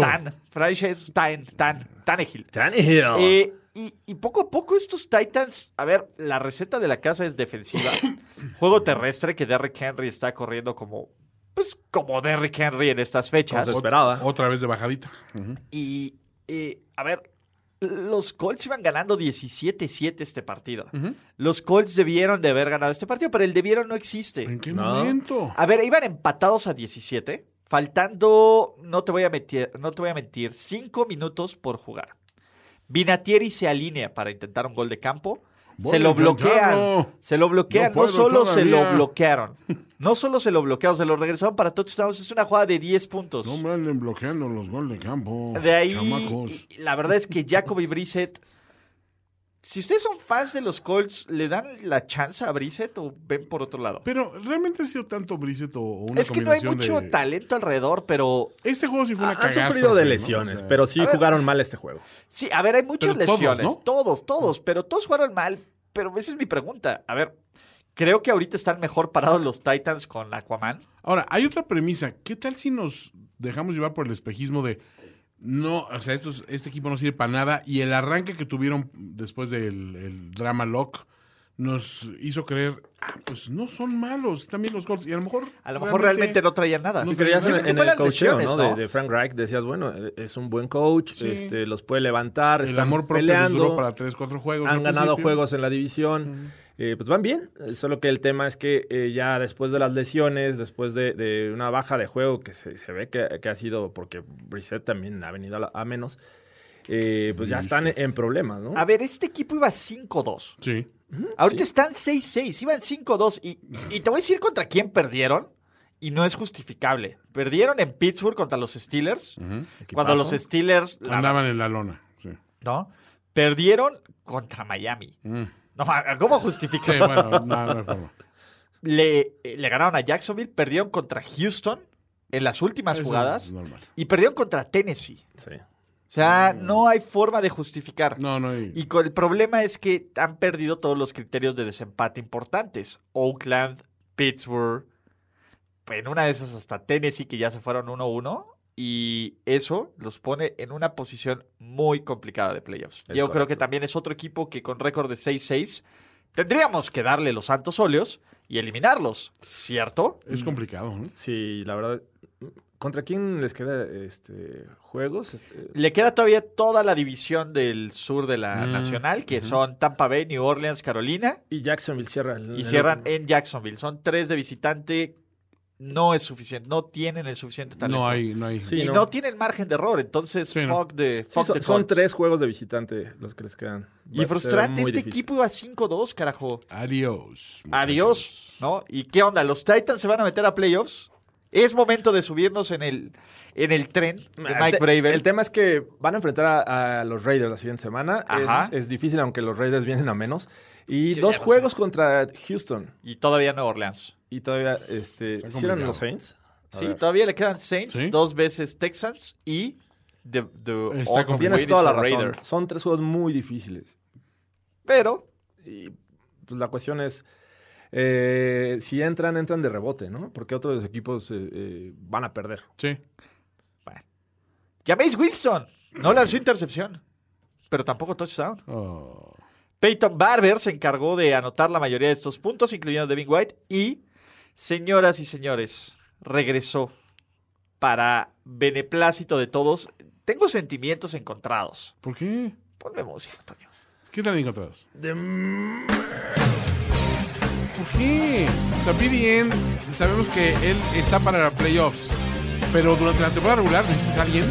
Tan, franchise tan, tan, Tannehill. Tannehill. Eh, y, y poco a poco estos Titans, a ver, la receta de la casa es defensiva. Juego terrestre que Derrick Henry está corriendo como, pues como Derrick Henry en estas fechas. Esperaba. Otra vez de bajadita. Y, eh, a ver, los Colts iban ganando 17-7 este partido. Los Colts debieron de haber ganado este partido, pero el debieron no existe. ¿En qué No. momento? A ver, iban empatados a 17, faltando, no te voy a mentir, no te voy a mentir, 5 minutos por jugar. Vinatieri se alinea para intentar un gol de campo. Voy se lo bloquean. Se lo bloquean. No solo se lo bloquearon. No solo se lo bloquearon, se lo regresaron para touchdowns. Es una jugada de 10 puntos. No me anden bloqueando los goles de campo. De ahí, Chamacos. la verdad es que Jacoby Brissett. Si ustedes son fans de los Colts, ¿le dan la chance a Brissett o ven por otro lado? Pero realmente ha sido tanto Brissett o una es que no hay mucho de- talento alrededor, pero Este juego sí fue una Han cagada. sufrido de lesiones, pero sí ver. jugaron mal este juego. sí, a ver, hay muchas Pero todos, lesiones. ¿no? Todos, todos, pero todos jugaron mal. Pero esa es mi pregunta. A ver, creo que ahorita están mejor parados los Titans con Aquaman. Ahora, hay otra premisa. ¿Qué tal si nos dejamos llevar por el espejismo de no, o sea, estos- este equipo no sirve para nada. Y el arranque que tuvieron después del el drama lock nos hizo creer, ah, pues no son malos también los Colts y a lo mejor A lo mejor realmente no traían nada. No Y creías en, en el coacheo, ¿no? ¿no? De, de Frank Reich decías, bueno, eh, es un buen coach, Sí. este, los puede levantar, el están amor propio les peleando, duró para 3, 4 juegos. han ganado principio. juegos en la división, eh, pues van bien, solo que el tema es que eh, ya después de las lesiones, después de, de una baja de juego que se, se ve que, que ha sido, porque Brissett también ha venido a, la- a menos, eh, pues ya están en, en problemas, ¿no? A ver, este equipo iba 5-2. Sí. Ahorita están 6-6, iban 5-2. Y, y te voy a decir contra quién perdieron. Y no es justificable. Perdieron en Pittsburgh contra los Steelers. Cuando los Steelers. la- Andaban en la lona. Sí. ¿No? Perdieron contra Miami. Mm. No, ¿Cómo justificar? Sí, bueno, no, no hay forma. Le, le ganaron a Jacksonville, perdieron contra Houston en las últimas Eso jugadas es normal. y perdieron contra Tennessee. Sí. O sea, no hay forma de justificar. No, no hay. Y con- el problema es que han perdido todos los criterios de desempate importantes. Oakland, Pittsburgh, en una de esas hasta Tennessee, que ya se fueron 1-1. Y eso los pone en una posición muy complicada de playoffs. Es Yo creo que también es otro equipo que con récord de 6-6 tendríamos que darle los santos óleos y eliminarlos, ¿cierto? Es complicado. ¿no? Sí, la verdad. ¿Contra quién les queda este, juegos? Este, Le queda todavía toda la división del sur de la Nacional, que son Tampa Bay, New Orleans, Carolina, y Jacksonville cierra. el- y el cierran en Jacksonville. Son tres de visitante. No es suficiente, no tienen el suficiente talento. No hay, no hay. Sí, y no. no. tienen margen de error, entonces Sí, no. fuck Sí, fuck son, tres juegos de visitante los que les quedan. Y Va frustrante, este difícil. equipo iba 5-2, carajo. Adiós. muchachos. Adiós, ¿no? ¿Y qué onda? ¿Los Titans se van a meter a playoffs? Es momento de subirnos en el, en el tren de El Mike Bravel. El tema es que van a enfrentar a, a los Raiders la siguiente semana. Ajá. Es, es difícil, aunque los Raiders vienen a menos. Y Yo dos no juegos contra Houston. Y todavía Nueva Orleans. Y todavía, este, Está ¿sí eran complicado. los Saints? A Sí, ver. todavía le quedan Saints, Sí. dos veces Texans y The, the Está awesome complicado. Tienes Raiders toda la razón. Son tres juegos muy difíciles. Pero Y pues la cuestión es, eh, si entran, entran de rebote, ¿no? Porque otros equipos eh, eh, van a perder. Sí. Jameis Winston no lanzó intercepción, pero tampoco touchdown. Oh. Peyton Barber se encargó de anotar la mayoría de estos puntos, incluyendo Devin White. Y, señoras y señores, regresó para beneplácito de todos. Tengo sentimientos encontrados. ¿Por qué? Ponme música, Antonio. ¿Qué tan encontrados? O sea, BDN, sabemos que él está para playoffs, pero durante la temporada regular necesitas a alguien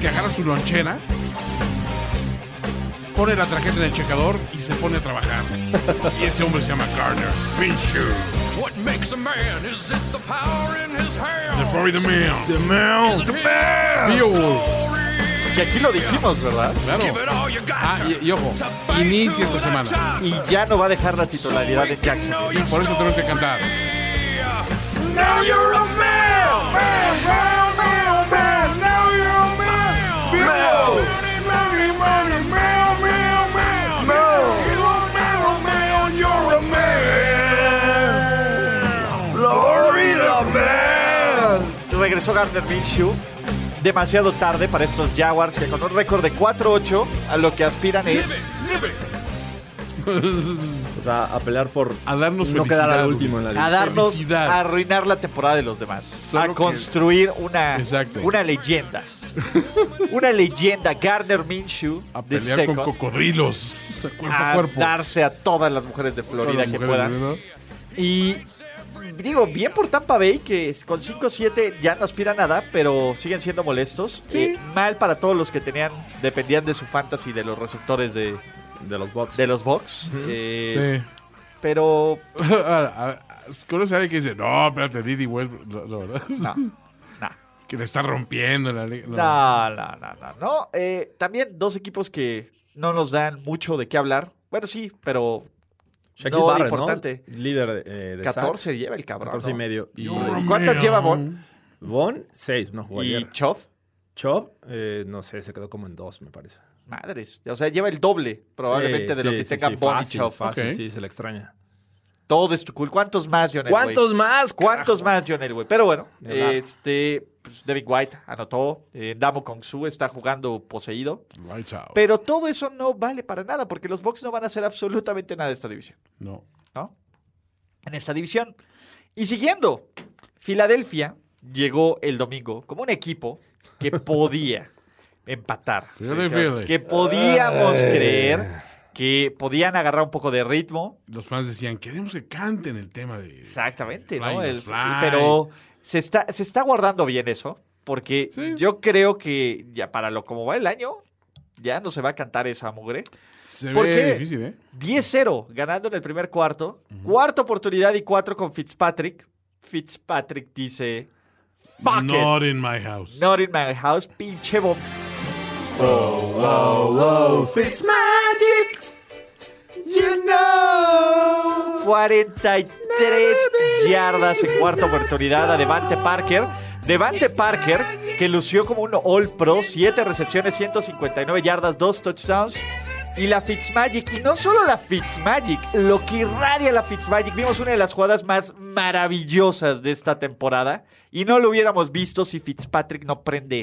que agarra su lonchera, pone la tarjeta en el checador y se pone a trabajar. y ese hombre se llama Gardner Minshew, What makes a man is it the power in his hand? the Florida Man. The Mouse, the Beowulf. Que aquí lo dijimos, ¿verdad? Claro. Ah, y, y ojo, inicia esta semana. Y ya no va a dejar la titularidad en Jackson. Y por eso tenemos que cantar. Now you're a man, man, man, man, man. Now you're a man, man. Money, money, money, man, man, man, man. You're a man, man, you're a man. Florida man. Regresó Gardner Minshew demasiado tarde para estos Jaguars que con un récord de 4-8 a lo que aspiran es O sea, a pelear por A darnos no quedar al último en la a darnos Felicidad. a arruinar la temporada de los demás, Solo a que- construir una Exacto. una leyenda. una leyenda Gardner Minshew A de pelear con second, cocodrilos. Cuerpo a a cuerpo. darse a todas las mujeres de Florida las que mujeres, puedan. ¿no? Y digo, bien por Tampa Bay, que con 5-7 ya no aspira a nada, pero siguen siendo molestos. Eh, mal para todos los que tenían, dependían de su fantasy de los receptores de, de los Bucks. de los Bucks. Eh, Sí. Pero Ah, ah, Conoce a alguien que dice, no, espérate, Didi Westbrook. No, no, ¿verdad? no, no. que le está rompiendo la liga. No. No, no, no, no. no. Eh, también dos equipos que no nos dan mucho de qué hablar. Bueno, sí, pero Shaquille no de Barrett, importante. ¿no? Líder eh, de 14 sacks. lleva el cabrón. 14 y ¿no? medio. Y ¿Cuántas lleva Von? Von, 6, no jugó Y ayer. Chov, Chop, eh, no sé, se quedó como en 2, me parece. madres. O sea, lleva el doble probablemente Sí, de lo sí, que sí, Von y fácil, Chov. Fácil, Ok. sí, se le extraña. Todo es tu cool. ¿Cuántos más, John Elway? ¿Cuántos más? ¿Cuántos más, John Elway? Pero bueno, este, pues, David White anotó. Eh, Damo Kong Su está jugando poseído. Lights out. Pero todo eso no vale para nada porque los Bucks no van a hacer absolutamente nada de esta división. No. ¿no? En esta división. Y siguiendo, Filadelfia llegó el domingo como un equipo que podía empatar. Que podíamos creer que podían agarrar un poco de ritmo. Los fans decían, queremos que canten el tema de... Exactamente, Fly, ¿no? El- fly. pero se está, se está guardando bien eso, porque Sí. yo creo que ya para lo como va el año, ya no se va a cantar esa mugre. Se ¿Por ve difícil, ¿eh? 10-0 ganando en el primer cuarto. Cuarta oportunidad y cuatro con Fitzpatrick. Fitzpatrick dice: Fuck Not it. in my house. Not in my house, pinche bom. You know. 43 yardas en cuarta oportunidad a Devante Parker. Devante Parker, que lució como un All Pro, 7 recepciones, 159 yardas, 2 touchdowns. Y la Fitzmagic, y no solo la Fitzmagic, lo que irradia la Fitzmagic. Vimos una de las jugadas más maravillosas de esta temporada. Y no lo hubiéramos visto si Fitzpatrick no prende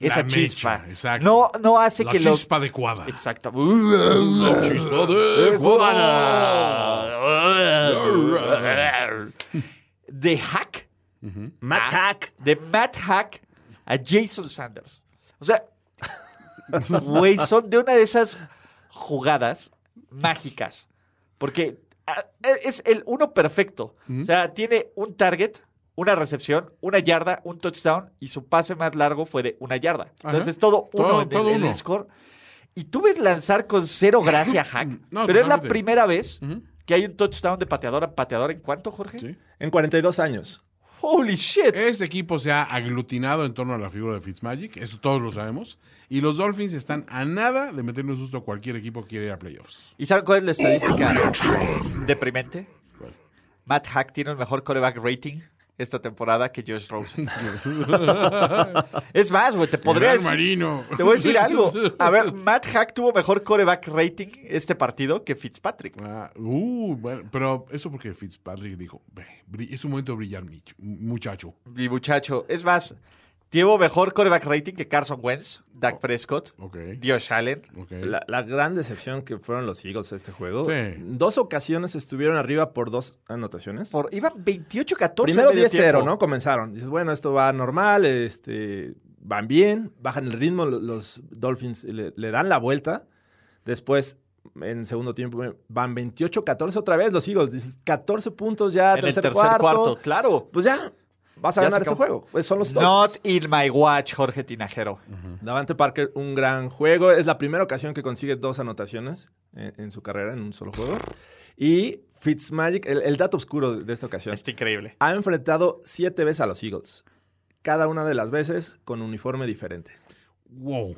esa La mecha, chispa. exacto. No, no hace La que los. chispa adecuada. Exacto. La chispa adecuada. De hack Matt Ah, Hack. De Matt Hack a Jason Sanders. O sea, güey, son de una de esas jugadas mágicas. Porque ah, es el uno perfecto. O sea, tiene un target, una recepción, una yarda, un touchdown y su pase más largo fue de una yarda. Entonces, todo uno Todo- en el- todo en el uno. score. Y tú ves lanzar con cero gracia a Hack. No, pero es la primera vez que hay un touchdown de pateador a pateador. ¿En cuánto, Jorge? Sí. En 42 años. Holy shit. Este equipo se ha aglutinado en torno a la figura de Fitzmagic, eso todos lo sabemos. Y los Dolphins están a nada de meterle un susto a cualquier equipo que quiera ir a playoffs. ¿Y saben cuál es la estadística deprimente? Matt Hack tiene un mejor coreback rating esta temporada que Josh Rosen. es más, güey, te podría decir, Marino. te voy a decir algo. A ver, Matt Hack tuvo mejor coreback rating este partido que Fitzpatrick. Ah, uh, bueno, pero eso porque Fitzpatrick dijo, "Ve, bri- es un momento de brillar, muchacho. Mi muchacho. Es más, tuvo mejor coreback rating que Carson Wentz, Dak Prescott, Ok. Josh Allen. La, la gran decepción que fueron los Eagles a este juego. Sí. Dos ocasiones estuvieron arriba por dos anotaciones. Por, iban 28-14. Primero al medio 10-0, tiempo. ¿no? Comenzaron. Dices, bueno, esto va normal, este, van bien, bajan el ritmo, lo- los Dolphins le, le dan la vuelta. Después, en segundo tiempo, van 28-14 otra vez los Eagles. Dices, 14 puntos ya, En el tercer, tercer cuarto. cuarto, claro. Pues ya, vas a Ya ganar este juego. Pues son los Not in my watch, Jorge Tinajero. Davante Parker, un gran juego. Es la primera ocasión que consigue dos anotaciones en, en su carrera, en un solo juego. Y Fitzmagic, el, el dato oscuro de esta ocasión, Está increíble. ha enfrentado siete veces a los Eagles. Cada una de las veces con uniforme diferente. Wow.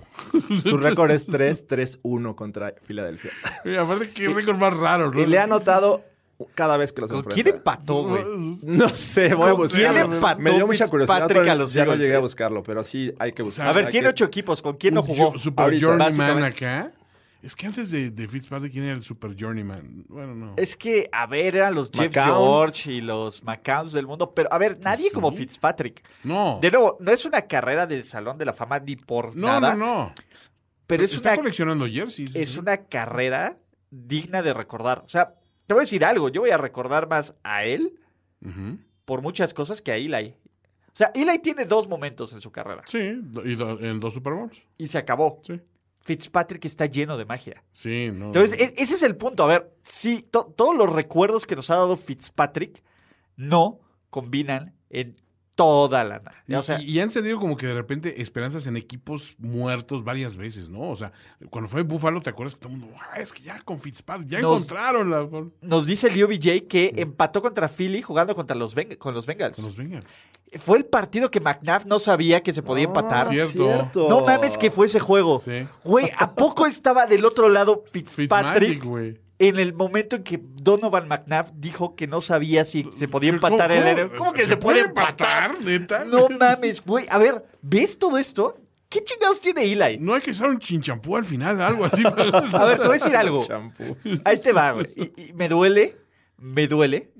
Su récord es 3-3-1 contra Filadelfia. Y aparte, qué récord más raro, ¿no? Y le ha anotado cada vez que los ¿Con enfrenta. quién empató, güey? No sé, voy a ¿Con quién buscarlo. empató Me dio mucha curiosidad, Fitzpatrick pero a los ya no llegué a buscarlo, pero sí hay que buscarlo. A ver, tiene que- ocho equipos. ¿Con quién no jugó? Super Ahorita. Journeyman acá. Es que antes de, de Fitzpatrick, ¿quién era el Super Journeyman? Bueno, no. Es que, a ver, eran los Jeff McCown. George y los McCowns del mundo. Pero, a ver, nadie ¿Sí? como Fitzpatrick. No. De nuevo, no es una carrera del Salón de la Fama ni por no, nada. no, no. Pero es Está una, coleccionando jerseys. es sí. una carrera digna de recordar. O sea, te voy a decir algo. Yo voy a recordar más a él por muchas cosas que a Eli. O sea, Eli tiene dos momentos en su carrera. Sí, y do- en dos Super Bowls. Y se acabó. Sí. Fitzpatrick está lleno de magia. Sí, no. Entonces, e- ese es el punto. A ver, sí, to- todos los recuerdos que nos ha dado Fitzpatrick no combinan en toda la nada. Y, O sea, y- y han sentido como que de repente esperanzas en equipos muertos varias veces, ¿no? O sea, cuando fue Buffalo, ¿te acuerdas que todo el mundo, "Ah, es que ya con Fitzpatrick, ya Nos- encontraron la con nos dice Leo BJ que empató contra Philly jugando contra los Beng- con los Bengals. los Bengals. Fue el partido que McNabb no sabía que se podía empatar. Ah, Cierto. No mames que fue ese juego. Sí. Güey, ¿a poco estaba del otro lado Fitzmagic, Fitzpatrick güey. En el momento en que Donovan McNabb dijo que no sabía si se podía empatar ¿Cómo- el héroe? ¿Cómo que se, puede empatar? neta? No mames, güey. A ver, ¿ves todo esto? ¿Qué chingados tiene Eli? No hay que usar un chinchampú al final, algo así. A ver, te voy a decir algo. Ahí te va, güey. Y, y me duele, me duele.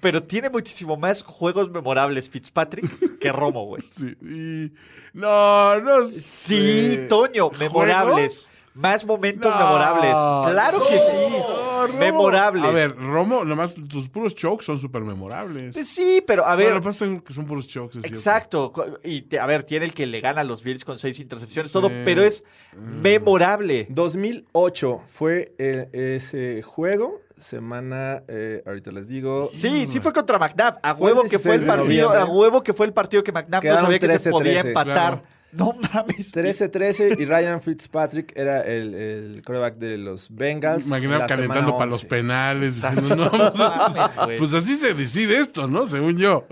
Pero tiene muchísimo más juegos memorables Fitzpatrick que Romo, güey. Sí, y- No, no sé. Sí, Toño, memorables. Más momentos No. memorables. Claro que sí. No, memorables. A ver, Romo, nomás tus puros chokes son súper memorables. Pues sí, pero a ver, ver. lo que pasa es que son puros chokes. es. Exacto. Y te- a ver, tiene el que le gana a los Bills con seis intercepciones, Sí. todo, pero es memorable. 2008 fue eh, ese juego. Semana, eh, ahorita les digo. Sí, sí fue contra McNabb. A huevo que fue el 16 de partido, a huevo que fue el partido que McNabb no sabía que se 13-13, podía empatar. claro. No mames. 13-13 y Ryan Fitzpatrick era el, el quarterback de los Bengals. la calentando para los 11. penales. diciendo, no, No mames, güey. pues así se decide esto, ¿no? Según yo.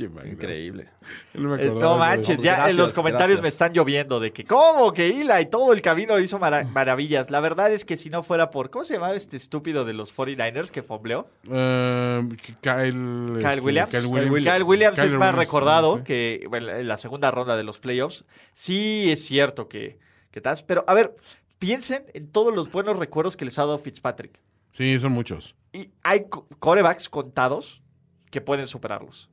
Increíble. No, me Eh, No manches, ya en los comentarios gracias. me están lloviendo de que, ¿cómo? Que Hila y todo el camino hizo mara- maravillas. La verdad es que si no fuera por, ¿cómo se llamaba este estúpido de los 49ers que fombleó? Eh, Kyle, Kyle este, Williams. Kyle Kyle Williams, Williams, es más Williams, recordado sí. que bueno, en la segunda ronda de los playoffs. Sí es cierto que, que estás, pero a ver, piensen en todos los buenos recuerdos que les ha dado Fitzpatrick. Sí, son muchos. Y hay co- corebacks contados que pueden superarlos.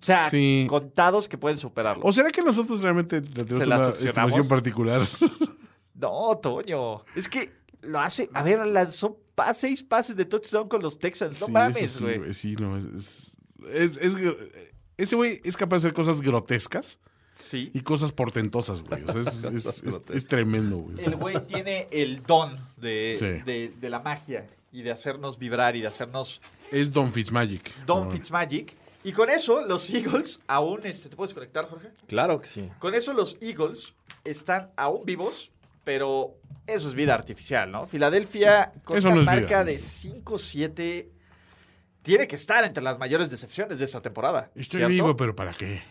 O sea, Sí. contados que pueden superarlos. ¿O será que nosotros realmente tenemos ¿Se la una estimación particular? No, Toño. Es que lo hace. A ver, lanzó seis pases de touchdown con los Texans. No Sí, mames, güey. Sí, no, es, es- es, es- ese güey es capaz de hacer cosas grotescas Sí. y cosas portentosas, güey. O sea, es, es- es- es tremendo, güey. El güey tiene el don de, Sí. de, de la magia y de hacernos vibrar y de hacernos Es Don Fitzmagic. Don No. Fitzmagic. Y con eso, los Eagles aún. este, ¿Te puedes conectar, Jorge? Claro que sí. Con eso, los Eagles están aún vivos, pero eso es vida artificial, ¿no? Filadelfia, con Eso una no marca vida. de 5-7, tiene que estar entre las mayores decepciones de esta temporada. Estoy ¿cierto? vivo, pero ¿para qué?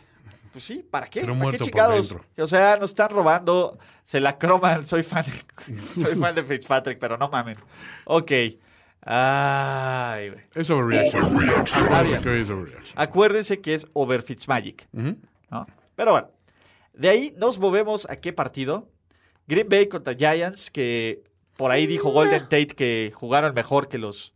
Pues sí, ¿para qué? Pero ¿Para muerto qué por dentro. O sea, nos están robando, se la croman. Soy fan de, soy fan de Fitzpatrick, pero no mamen. Ok. Ay, güey. Es overreaction. Acuérdense que hoy es overreaction. Acuérdense que es over Fitzmagic. Pero bueno, de ahí nos movemos a qué partido. Green Bay contra Giants, que por ahí dijo Golden Tate que jugaron mejor que los...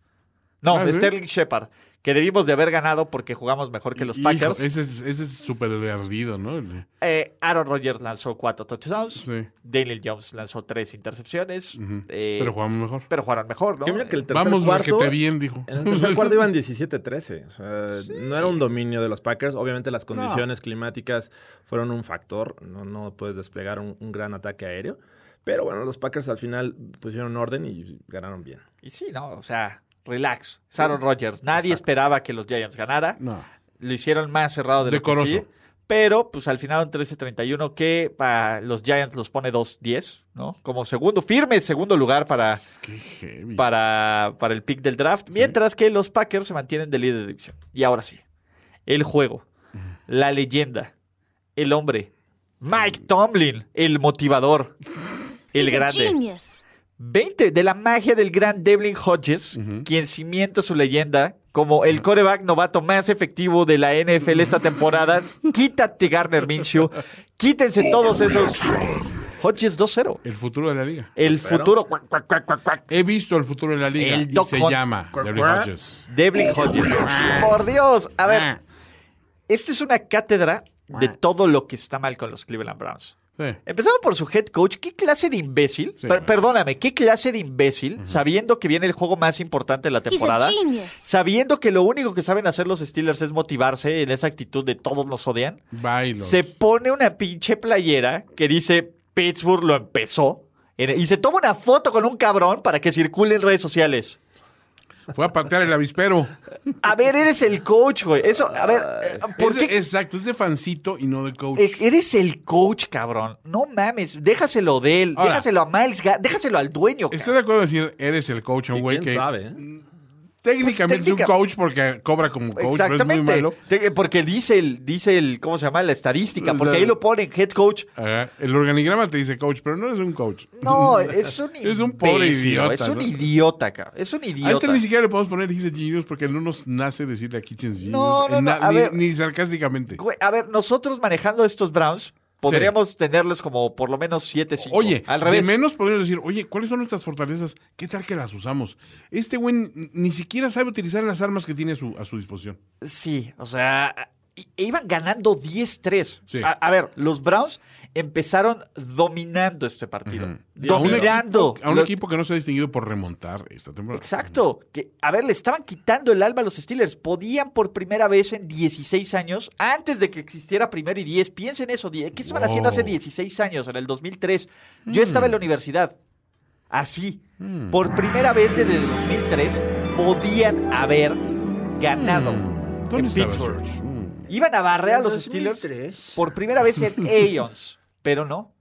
No, Ah, ¿sí? Sterling Shepard, que debimos de haber ganado porque jugamos mejor que los Hijo, Packers. ese es ese es súper ardido, ¿no? El- Eh, Aaron Rodgers lanzó cuatro touchdowns. Sí. Daniel Jones lanzó tres intercepciones. Eh, Pero jugamos mejor. pero jugaron mejor, ¿no? Que mira que el tercer Vamos, cuarto... te bien, dijo. En el tercer cuarto iban 17-13. O sea, no era un dominio de los Packers. Obviamente las condiciones climáticas fueron un factor. No, no puedes desplegar un, un gran ataque aéreo. Pero bueno, los Packers al final pusieron orden y ganaron bien. Y sí, ¿no? O sea, relax. Es Aaron Rodgers. Nadie esperaba que los Giants ganara. No. Lo hicieron más cerrado de lo que sí. Pero, pues al final un 13-31 que para los Giants los pone 2-10, ¿no? Como segundo, firme segundo lugar para, para, para el pick del draft. Mientras que los Packers se mantienen de líder de división. Y ahora sí, el juego, la leyenda, el hombre, Mike Tomlin, el motivador, el He's grande. Genius. 20 de la magia del gran Devlin Hodges, quien cimienta su leyenda como el coreback novato más efectivo de la NFL esta temporada. Quítate Garner Minshew, quítense todos esos. Hodges 2-0. El futuro de la liga. El futuro. cuac, cuac, cuac, cuac, cuac. He visto el futuro de la liga El y Doc se Hunt. llama Devlin Hodges. Devlin Hodges. Por Dios. A ver, Ah, esta es una cátedra de todo lo que está mal con los Cleveland Browns. Sí. Empezando por su head coach, ¿qué clase de imbécil? Sí, Per- bueno. perdóname, ¿qué clase de imbécil, sabiendo que viene el juego más importante de la temporada, sabiendo que lo único que saben hacer los Steelers es motivarse en esa actitud de todos nos odian, Bailos. se pone una pinche playera que dice Pittsburgh lo empezó y se toma una foto con un cabrón para que circule en redes sociales. Fue a patear el avispero. A ver, eres el coach, güey. Eso, a ver, eh, ¿por Es qué? exacto, es de fancito y no de coach. Eh, Eres el coach, cabrón. No mames, déjaselo de él, Ahora- déjaselo a Miles, déjaselo al dueño. Estoy cabrón. de acuerdo en decir, eres el coach, un güey quién que sabe, ¿eh? Técnicamente es un coach porque cobra como coach, pero es muy malo. Te- Porque dice el, dice el, ¿cómo se llama? La estadística. O Porque sea- ahí lo ponen head coach. Ajá. el organigrama te dice coach, pero no es un coach. No, es un Es un pobre idiota, Es un ¿no? idiota, cabrón. Es un A idiota. este ni siquiera le podemos poner He's a Genius porque no nos nace decirle a Kitchen Genius. No, no, Eh, no, a ni, ver. ni sarcásticamente. Güey, a ver, nosotros manejando estos Browns, podríamos tenerles como por lo menos 7-5. Oye, al revés. de menos podríamos decir, oye, ¿cuáles son nuestras fortalezas? ¿Qué tal que las usamos? Este güey ni siquiera sabe utilizar las armas que tiene a su, a su disposición. Sí, o sea, i- iban ganando 10-3. Sí. A, a ver, los Browns empezaron dominando este partido. A un, Dominando. equipo, a un Lo- equipo que no se ha distinguido por remontar esta temporada. Exacto. Que, a ver, le estaban quitando el alma a los Steelers. Podían por primera vez en 16 años, antes de que existiera primero y 10. Piensen eso. ¿Qué estaban haciendo hace Wow. 16 años, en el 2003? Yo estaba en la universidad. Así. Por primera vez desde el 2003, podían haber ganado ¿Dónde en Pittsburgh. Iban a barrer a los Steelers por primera vez en Aeons. Pero no.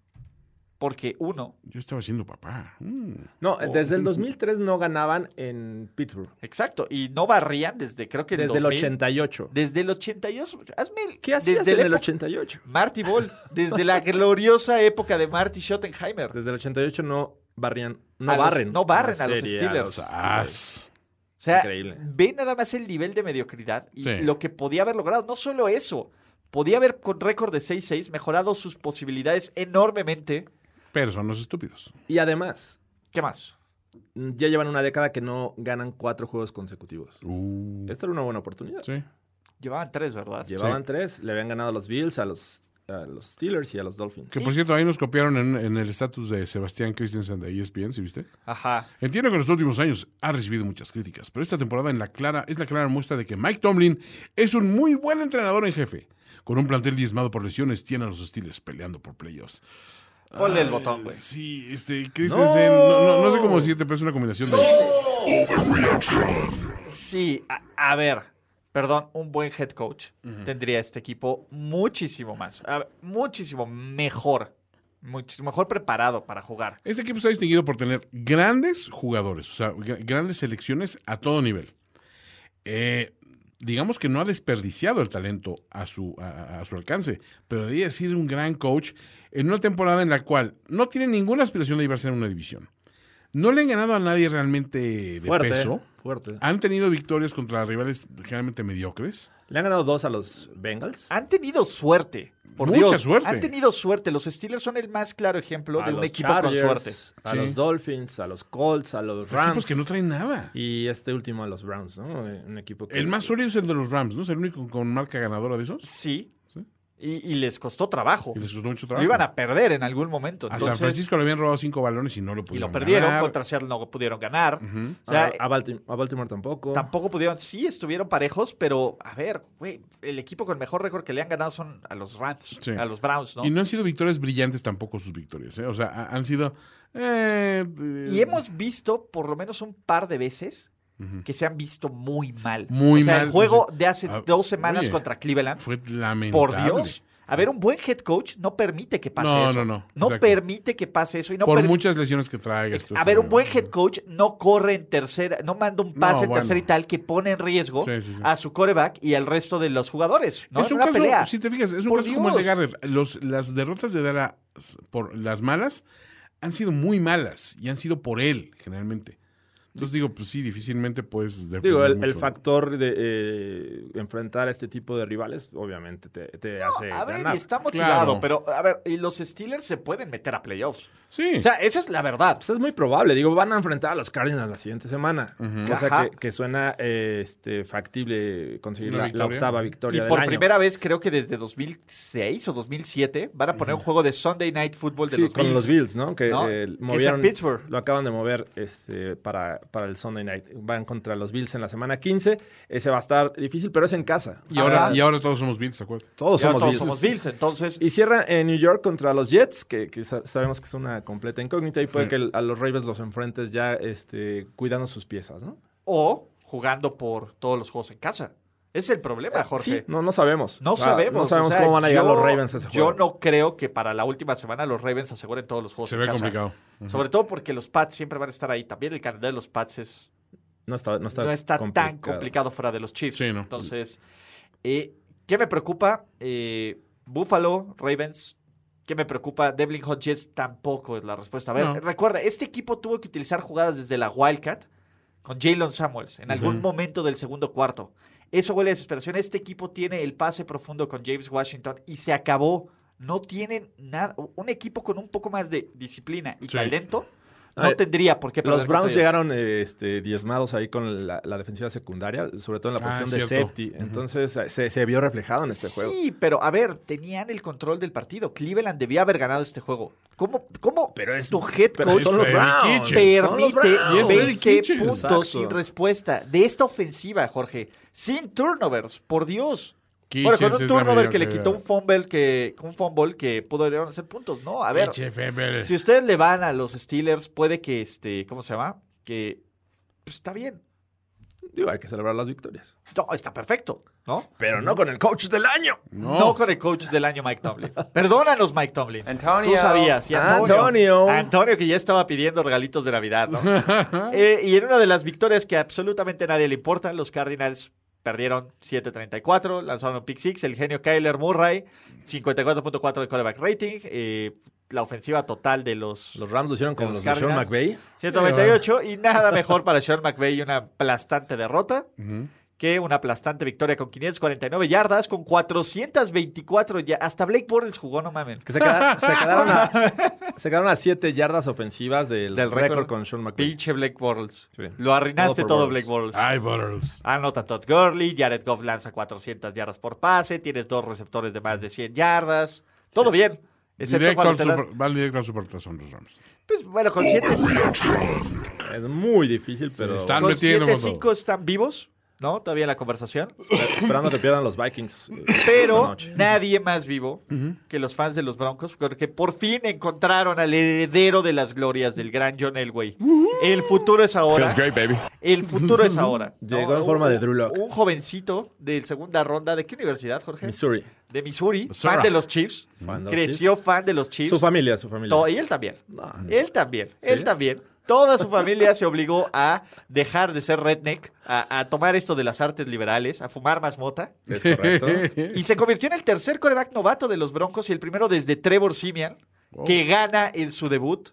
Porque uno, Yo estaba siendo papá. Mm. No, desde el 2003 no ganaban en Pittsburgh. exacto, y no barrían desde creo que Desde el 2000. 88. Desde el 88. Hazme el- ¿Qué hacías desde en el época- 88? Marty Ball. Desde la gloriosa época de Marty Schottenheimer. Desde el 88 no barrían, no A los- barren. no barren a los serie, Steelers. As. O sea, Increíble. ve nada más el nivel de mediocridad y Sí. lo que podía haber logrado. No solo eso, podía haber con récord de 6-6 mejorado sus posibilidades enormemente. Pero son los estúpidos. Y además, ¿Qué más? ya llevan una década que no ganan cuatro juegos consecutivos. Uh, Esta era una buena oportunidad. sí. Llevaban tres, ¿verdad? Llevaban tres, le habían ganado a los Bills, a los a los Steelers y a los Dolphins. Que por cierto, ahí nos copiaron en, en el estatus de Sebastián Christensen de ESPN, ¿sí viste? Ajá. Entiendo que en los últimos años ha recibido muchas críticas, pero esta temporada en la clara, es la clara muestra de que Mike Tomlin es un muy buen entrenador en jefe. Con un plantel diezmado por lesiones, tiene a los Steelers peleando por playoffs. Ponle el botón, güey. Sí, este, Christensen, no, no- no sé cómo decirte, pero es una combinación de... Sí, a, a ver, perdón, un buen head coach tendría este equipo muchísimo más, a muchísimo mejor, muchísimo mejor preparado para jugar. Este equipo está distinguido por tener grandes jugadores, o sea, gra- grandes selecciones a todo nivel. Eh, digamos que no ha desperdiciado el talento a su, a, a su alcance, pero debería ser un gran coach en una temporada en la cual no tiene ninguna aspiración de llevarse en una división. No le han ganado a nadie realmente de Fuerte, peso. fuerte. Han tenido victorias contra rivales generalmente mediocres. Le han ganado dos a los Bengals. Han tenido suerte. Por Mucha Dios, suerte. Han tenido suerte. Los Steelers son el más claro ejemplo a de un equipo Chargers, con suerte. A Sí. los Dolphins, a los Colts, a los Equipos Rams. que no traen nada. Y este último a los Browns, ¿no? Un equipo que... El más sólido es el de los Rams, ¿no? Es el único con marca ganadora de esos. Sí. Y, y les costó trabajo. Y les costó mucho Lo trabajo. iban a perder en algún momento. A San Francisco le habían robado cinco balones y no lo y pudieron lo perdieron. ganar. Contra Seattle no pudieron ganar. O A, sea, a Baltim- a Baltimore tampoco. Tampoco pudieron, sí estuvieron parejos, pero a ver, güey, el equipo con el mejor récord que le han ganado son a los Rams, Sí. a los Browns, ¿no? Y no han sido victorias brillantes tampoco sus victorias. ¿eh? O sea, ha- han sido... eh, eh, Y hemos visto por lo menos un par de veces que se han visto muy mal. Muy o sea, mal, el juego de hace ah, dos semanas oye, contra Cleveland, Fue lamentable. por Dios. A ver, un buen head coach no permite que pase No, eso. no, no, exacto. permite que pase eso y no por muchas lesiones que traiga. esto A ver, un buen head coach no corre en tercera, no manda un pase en bueno. tercera y tal que pone en riesgo Sí, sí, sí. a su coreback y al resto de los jugadores, ¿no? Es un una caso, pelea. si te fijas, es un Por caso como el de. Garrett. Los, las derrotas de Dallas por las malas han sido muy malas y han sido por él, generalmente. Entonces digo, pues sí, difícilmente puedes defender Digo, el, factor de eh, enfrentar a este tipo de rivales, obviamente, te, te hace A ver, ganar. y está motivado, Claro. pero a ver, y los Steelers se pueden meter a playoffs. Sí. O sea, esa es la verdad. Pues es muy probable. Digo, van a enfrentar a los Cardinals la siguiente semana. Cosa Ajá. que, que suena eh, este, factible conseguir la, victoria. octava Y victoria del por año. primera vez, creo que desde 2006 o 2007, van a poner un juego de Sunday Night Football de Sí, los con Bills. los Bills, ¿no? Que, ¿no? eh, Que es en movieron, Pittsburgh. Lo acaban de mover este, para, para el Sunday Night. Van contra los Bills en la semana 15. Ese va a estar difícil, pero es en casa. y, ahora, y ahora todos somos Bills, ¿de acuerdo? Todos somos todos Bills. somos Bills, entonces... Y cierra en New York contra los Jets, que, que sa- sabemos que es una completa incógnita y puede Sí. que el- a los Ravens los enfrentes ya este, cuidando sus piezas, ¿no? O jugando por todos los juegos en casa. Es el problema, Jorge. Sí, no, no sabemos. No Ah, sabemos. No sabemos o sea, cómo van a llegar yo- los Ravens a ese Yo juego. no creo que para la última semana los Ravens aseguren todos los juegos Se en ve casa. complicado. Sobre todo porque los Pats siempre van a estar ahí. También el calendario de los Pats es No está, no está, no está tan complicado fuera de los Chiefs. Sí, no. Entonces, eh, ¿qué me preocupa? Eh, Buffalo, Ravens. ¿Qué me preocupa? Devlin Hodges tampoco es la respuesta. A ver, No. recuerda, este equipo tuvo que utilizar jugadas desde la Wildcat con Jalen Samuels en algún momento del segundo cuarto. Eso huele a desesperación. Este equipo tiene el pase profundo con James Washington y se acabó. No tienen nada. Un equipo con un poco más de disciplina y Sí. talento no tendría por qué Los Browns llegaron este, diezmados ahí con la, la defensiva secundaria, sobre todo en la Ah, posición de safety. Entonces eh, se, se vio reflejado en este juego. Sí, pero a ver, tenían el control del partido. Cleveland debía haber ganado este juego. ¿Cómo, cómo Pero es- tu head pero coach son los Browns. Permite Browns. Y es Freddy 20 Kitchens. puntos Exacto. sin respuesta de esta ofensiva, Jorge? Sin turnovers, por Dios. Bueno, con un turnover que le quitó un fumble que, un fumble que pudo hacer puntos, ¿no? A ver, si ustedes le van a los Steelers, puede que este, ¿cómo se llama? Que pues está bien. Digo, hay que celebrar las victorias. No, está perfecto, ¿no? Pero no con el coach del año. No. con el coach del año Mike Tomlin. Perdónanos, Mike Tomlin. Antonio. Tú sabías. Y Antonio. Antonio. Antonio, que ya estaba pidiendo regalitos de Navidad, ¿no? Eh, y en una de las victorias que absolutamente a nadie le importa, los Cardinals perdieron 7-34, lanzaron un pick six, el genio Kyler Murray, 54.4 de callback rating, eh, la ofensiva total de los, Los Rams lo hicieron con Los los, de Sean. McVay. 198 y nada mejor para Sean McVay y una aplastante derrota que una aplastante victoria con 549 yardas, con 424 ya Hasta Blake Bortles jugó, no mamen. Que se, queda- se quedaron a, se quedaron a siete yardas ofensivas del, Del récord con Sean McVay. Pinche Blake Bortles. Sí. Lo arruinaste Todo todo, Blake Bortles. Bortles. Ay, Butters. Anota Todd Gurley, Jared Goff lanza 400 yardas por pase, tienes dos receptores de más de 100 yardas. Todo bien. Excepto Directo al super, van directo al supertazón los Rams. Pues bueno, con 7 Es muy difícil, pero están con metiendo con 7-5 están vivos, ¿no? Todavía en la conversación. esperando que pierdan los Vikings. eh, Pero nadie más vivo que los fans de los Broncos, porque por fin encontraron al heredero de las glorias del gran John Elway. El futuro es ahora. El futuro es ahora. ¿no? Llegó en forma de Drew Lock. Un jovencito de segunda ronda. ¿De qué universidad, Jorge? Missouri. De Missouri. Missouri. Fan de los Chiefs. Fan de los Creció Chiefs. fan de los Chiefs. Su familia, su familia. To- y él también. Él también. Él también. Toda su familia se obligó a dejar de ser redneck, a, a tomar esto de las artes liberales, a fumar más mota. Es correcto. Y se convirtió en el tercer coreback novato de los Broncos y el primero desde Trevor Simeon, que gana en su debut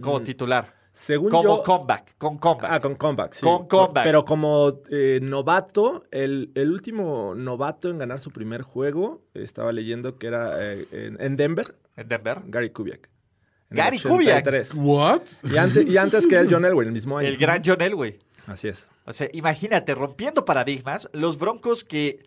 como titular. Según Como yo... comeback, con comeback. Ah, con comeback, sí. Con comeback. Pero como eh, novato, el, el último novato en ganar su primer juego, estaba leyendo que era eh, en, en Denver, En Denver. Gary Kubiak. Gary el Kubiak. 83. ¿What? Y antes, y antes que él, John Elway, el mismo año. El gran John Elway. Así es. O sea, imagínate, rompiendo paradigmas, los Broncos que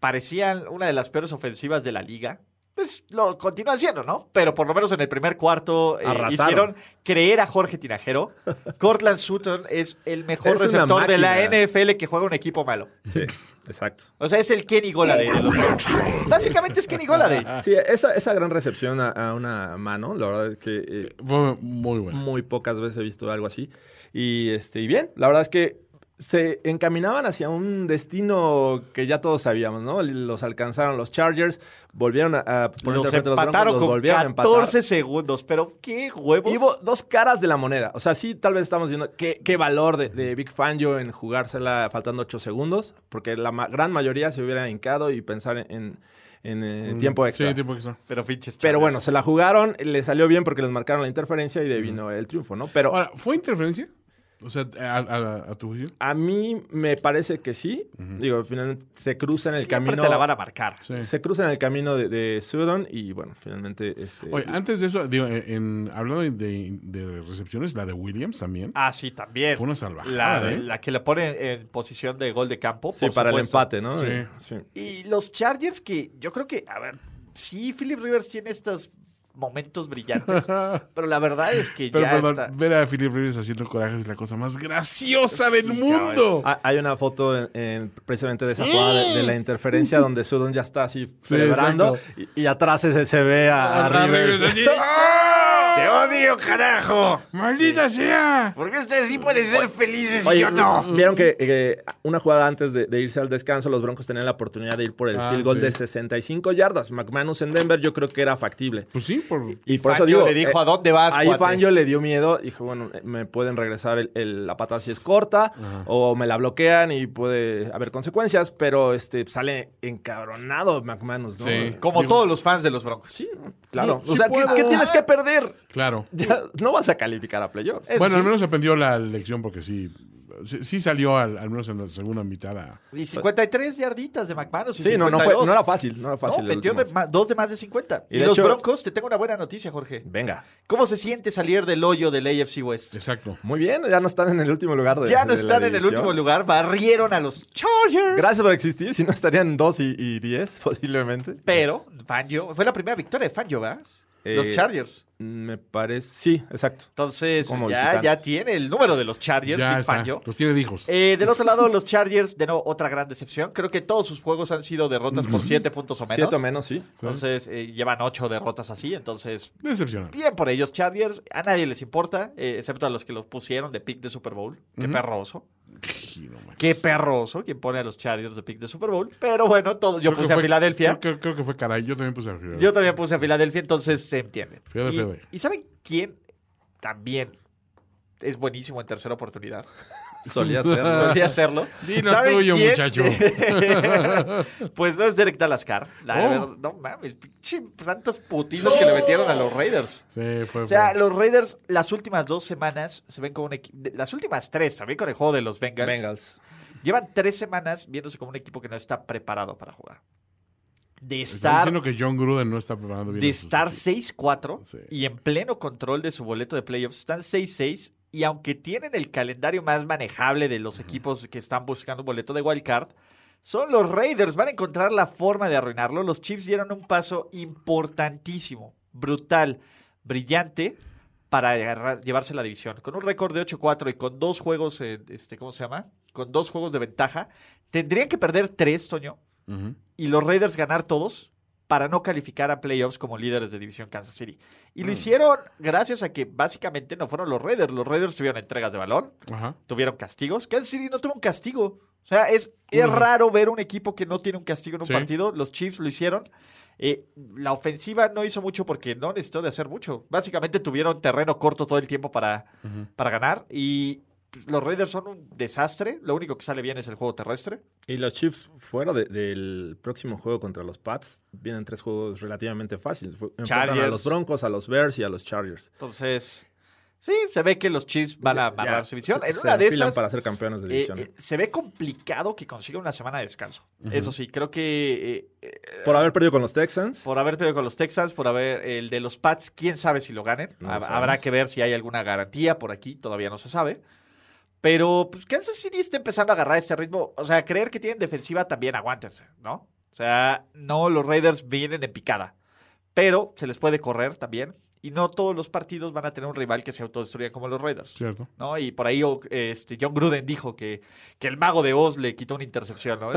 parecían una de las peores ofensivas de la liga, pues lo continúan siendo, ¿no? Pero por lo menos en el primer cuarto eh, hicieron creer a Jorge Tinajero. Cortland Sutton es el mejor Es receptor de la. NFL que juega un equipo malo. Sí, exacto. O sea, es el Kenny Goladay de los. Básicamente es Kenny Goladay. Sí, esa, esa gran recepción a, a una mano, la verdad es que eh, muy bueno. muy pocas veces he visto algo así. Y, este, y bien, la verdad es que se encaminaban hacia un destino que ya todos sabíamos, ¿no? Los alcanzaron los Chargers, volvieron a, a ponerse Los de los Broncos, los con volvieron a empatar. 14 segundos, pero qué huevos. Y hubo dos caras de la moneda. O sea, sí, tal vez estamos viendo qué, qué valor de, de Big Fangio en jugársela faltando 8 segundos, porque la ma- gran mayoría se hubiera hincado y pensar en, en, en, eh, tiempo extra. Sí, tiempo extra. Pero pinches Pero bueno, se la jugaron, le salió bien porque les marcaron la interferencia y de ahí vino el triunfo, ¿no? Pero Ahora, ¿fue interferencia? O sea, a, a- a tu juicio. a mí me parece que sí. Digo, finalmente se cruza en el Siempre camino. te la van a marcar. Sí. Se cruza en el camino de, de Sudon y bueno, finalmente este. Oye, antes de eso, digo, en, hablando de, recepciones, la de Williams también. Ah, sí, también. Fue una salvajada, La, ¿eh? la que le pone en posición de gol de campo. sí, por para el empate, ¿no? Sí. Sí. Y los Chargers que yo creo que, a ver, sí, Philip Rivers tiene estos momentos brillantes, pero la verdad es que Pero ya perdón, está... ver a Philip Rivers haciendo coraje es la cosa más graciosa Sí, del mundo. Ah, Hay una foto en- en- precisamente de esa jugada de, de la interferencia donde Sudon ya está así Sí, celebrando y, y atrás se, se ve a, a Ah, Rivers. Rivers así, ¡Te odio, carajo! ¡Maldita sea! Porque ustedes sí pueden ser felices Oye, y yo no. vieron que eh, una jugada antes de, de irse al descanso, los Broncos tenían la oportunidad de ir por el Ah, field goal sí. de 65 yardas. McManus en Denver yo creo que era factible. Pues sí, por... Y por eso digo, le dijo, eh, ¿a dónde vas, Ahí cuate? Fangio le dio miedo. Dijo, bueno, me pueden regresar el- el- la patada si es corta o me la bloquean y puede haber consecuencias, pero este sale encabronado McManus, ¿no? Sí. Como Digo- todos los fans de los Broncos. Sí, claro. Sí o sea, ¿qué, puedo. qué tienes que perder? Claro. Ya no vas a calificar a playoffs. Bueno, sí. al menos aprendió la lección porque sí, sí, sí salió al, al menos en la segunda mitad. a- Y 53 yarditas de McManus. Sí, no, no, fue, 52. no era fácil. No era fácil. No, metió de dos de más de 50. Y, Y de los hecho- Broncos, te tengo una buena noticia, Jorge. Venga. ¿Cómo se siente salir del hoyo del AFC West? Exacto. Muy bien, ya no están en el último lugar de Ya no de la están en el último lugar, barrieron a los Chargers. Gracias por existir, si no estarían 2 y, y 10 posiblemente. Pero Fangio, fue la primera victoria de Fangio, ¿verdad? los Eh, Chargers. Me parece, sí, exacto. Entonces, como ya, ya tiene el número de los Chargers, Ya Big está. Fangio. Los tiene hijos. Eh, del otro lado, los Chargers, de nuevo, otra gran decepción. Creo que todos sus juegos han sido derrotas por 7 puntos o menos. Siete o menos, sí. Entonces, eh, llevan 8 derrotas así. Entonces, Decepcionante. bien por ellos, Chargers. A nadie les importa, eh, excepto a los que los pusieron de pick de Super Bowl. Qué perroso. Qué perroso quien pone a los Chargers de pick de Super Bowl. Pero bueno, todo, yo Creo puse a Filadelfia. Creo, que- creo que fue caray. Yo también puse a Filadelfia. Yo también puse a Filadelfia, entonces se entiende. Fede, y, Fede. ¿Y saben quién también es buenísimo en tercera oportunidad? Solía ser. Solía hacerlo. Dino ¿Saben tuyo, quién? muchacho. pues no es Derek Dalascar. La Oh. verdad, no mames, pinche tantas putizas que le metieron a los Raiders. Sí, fue. O sea, fue- los Raiders las últimas dos semanas se ven como un equipo. Las últimas tres, también con el juego de los Bengals. Bengals. Llevan tres semanas viéndose como un equipo que no está preparado para jugar. De estar diciendo que John Gruden no está preparando bien. de estar equipos. 6-4 Sí. y en pleno control de su boleto de playoffs, están 6-6 y aunque tienen el calendario más manejable de los equipos que están buscando un boleto de wild card, Son los Raiders. Van a encontrar la forma de arruinarlo. Los Chiefs dieron un paso importantísimo, brutal, brillante para agarrar- llevarse la división. Con un récord de 8-4 y con dos juegos, este, ¿cómo se llama? Con dos juegos de ventaja. Tendrían que perder tres, Toño, y los Raiders ganar todos para no calificar a playoffs como líderes de división Kansas City. Y lo hicieron gracias a que básicamente no fueron los Raiders. Los Raiders tuvieron entregas de balón, tuvieron castigos. Kansas City no tuvo un castigo. O sea, es, es raro ver un equipo que no tiene un castigo en un Sí. partido. Los Chiefs lo hicieron. Eh, la ofensiva no hizo mucho porque no necesitó de hacer mucho. Básicamente tuvieron terreno corto todo el tiempo para, para ganar. Y los Raiders son un desastre. Lo único que sale bien es el juego terrestre. Y los Chiefs fuera de- del próximo juego contra los Pats, vienen tres juegos relativamente fáciles. Enfrentan a los Broncos, a los Bears y a los Chargers. Entonces, sí, se ve que los Chiefs van a ya su división. se- En se una de enfilan esas, para ser campeones de eh, división. eh, se ve complicado que consiga una semana de descanso. Eso sí, creo que eh, por haber perdido con los Texans. por haber perdido con los Texans, por haber el de los Pats, quién sabe si lo ganen. No lo Hab- sabemos. Habrá que ver si hay alguna garantía por aquí, todavía no se sabe. Pero pues Kansas City está empezando a agarrar este ritmo. O sea, creer que tienen defensiva también aguántense, ¿no? O sea, no, los Raiders vienen en picada. Pero se les puede correr también. Y no todos los partidos van a tener un rival que se autodestruya como los Raiders. Cierto. ¿no? Y por ahí este, John Gruden dijo que, que el mago de Oz le quitó una intercepción, ¿no?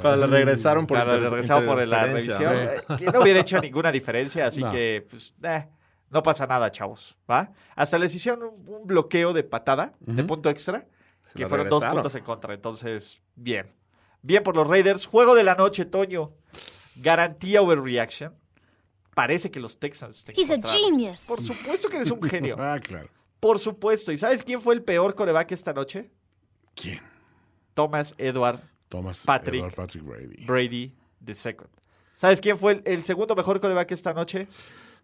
Cuando le regresaron por, cuando inter- regresaba por la revisión, eh, que no hubiera hecho ninguna diferencia, así No. que, pues, eh, no pasa nada, chavos, ¿va? Hasta les hicieron un, un bloqueo de patada, de punto extra, Se que fueron dos puntos en contra, entonces, bien. Bien por los Raiders. Juego de la noche, Toño. Garantía overreaction. Parece que los Texans te He's a genius. Por supuesto que eres un genio. Ah, claro. Por supuesto. ¿Y sabes quién fue el peor coreback esta noche? ¿Quién? Thomas Edward Thomas Patrick. Edward Patrick Brady. Brady II. ¿Sabes quién fue el, el segundo mejor coreback esta noche?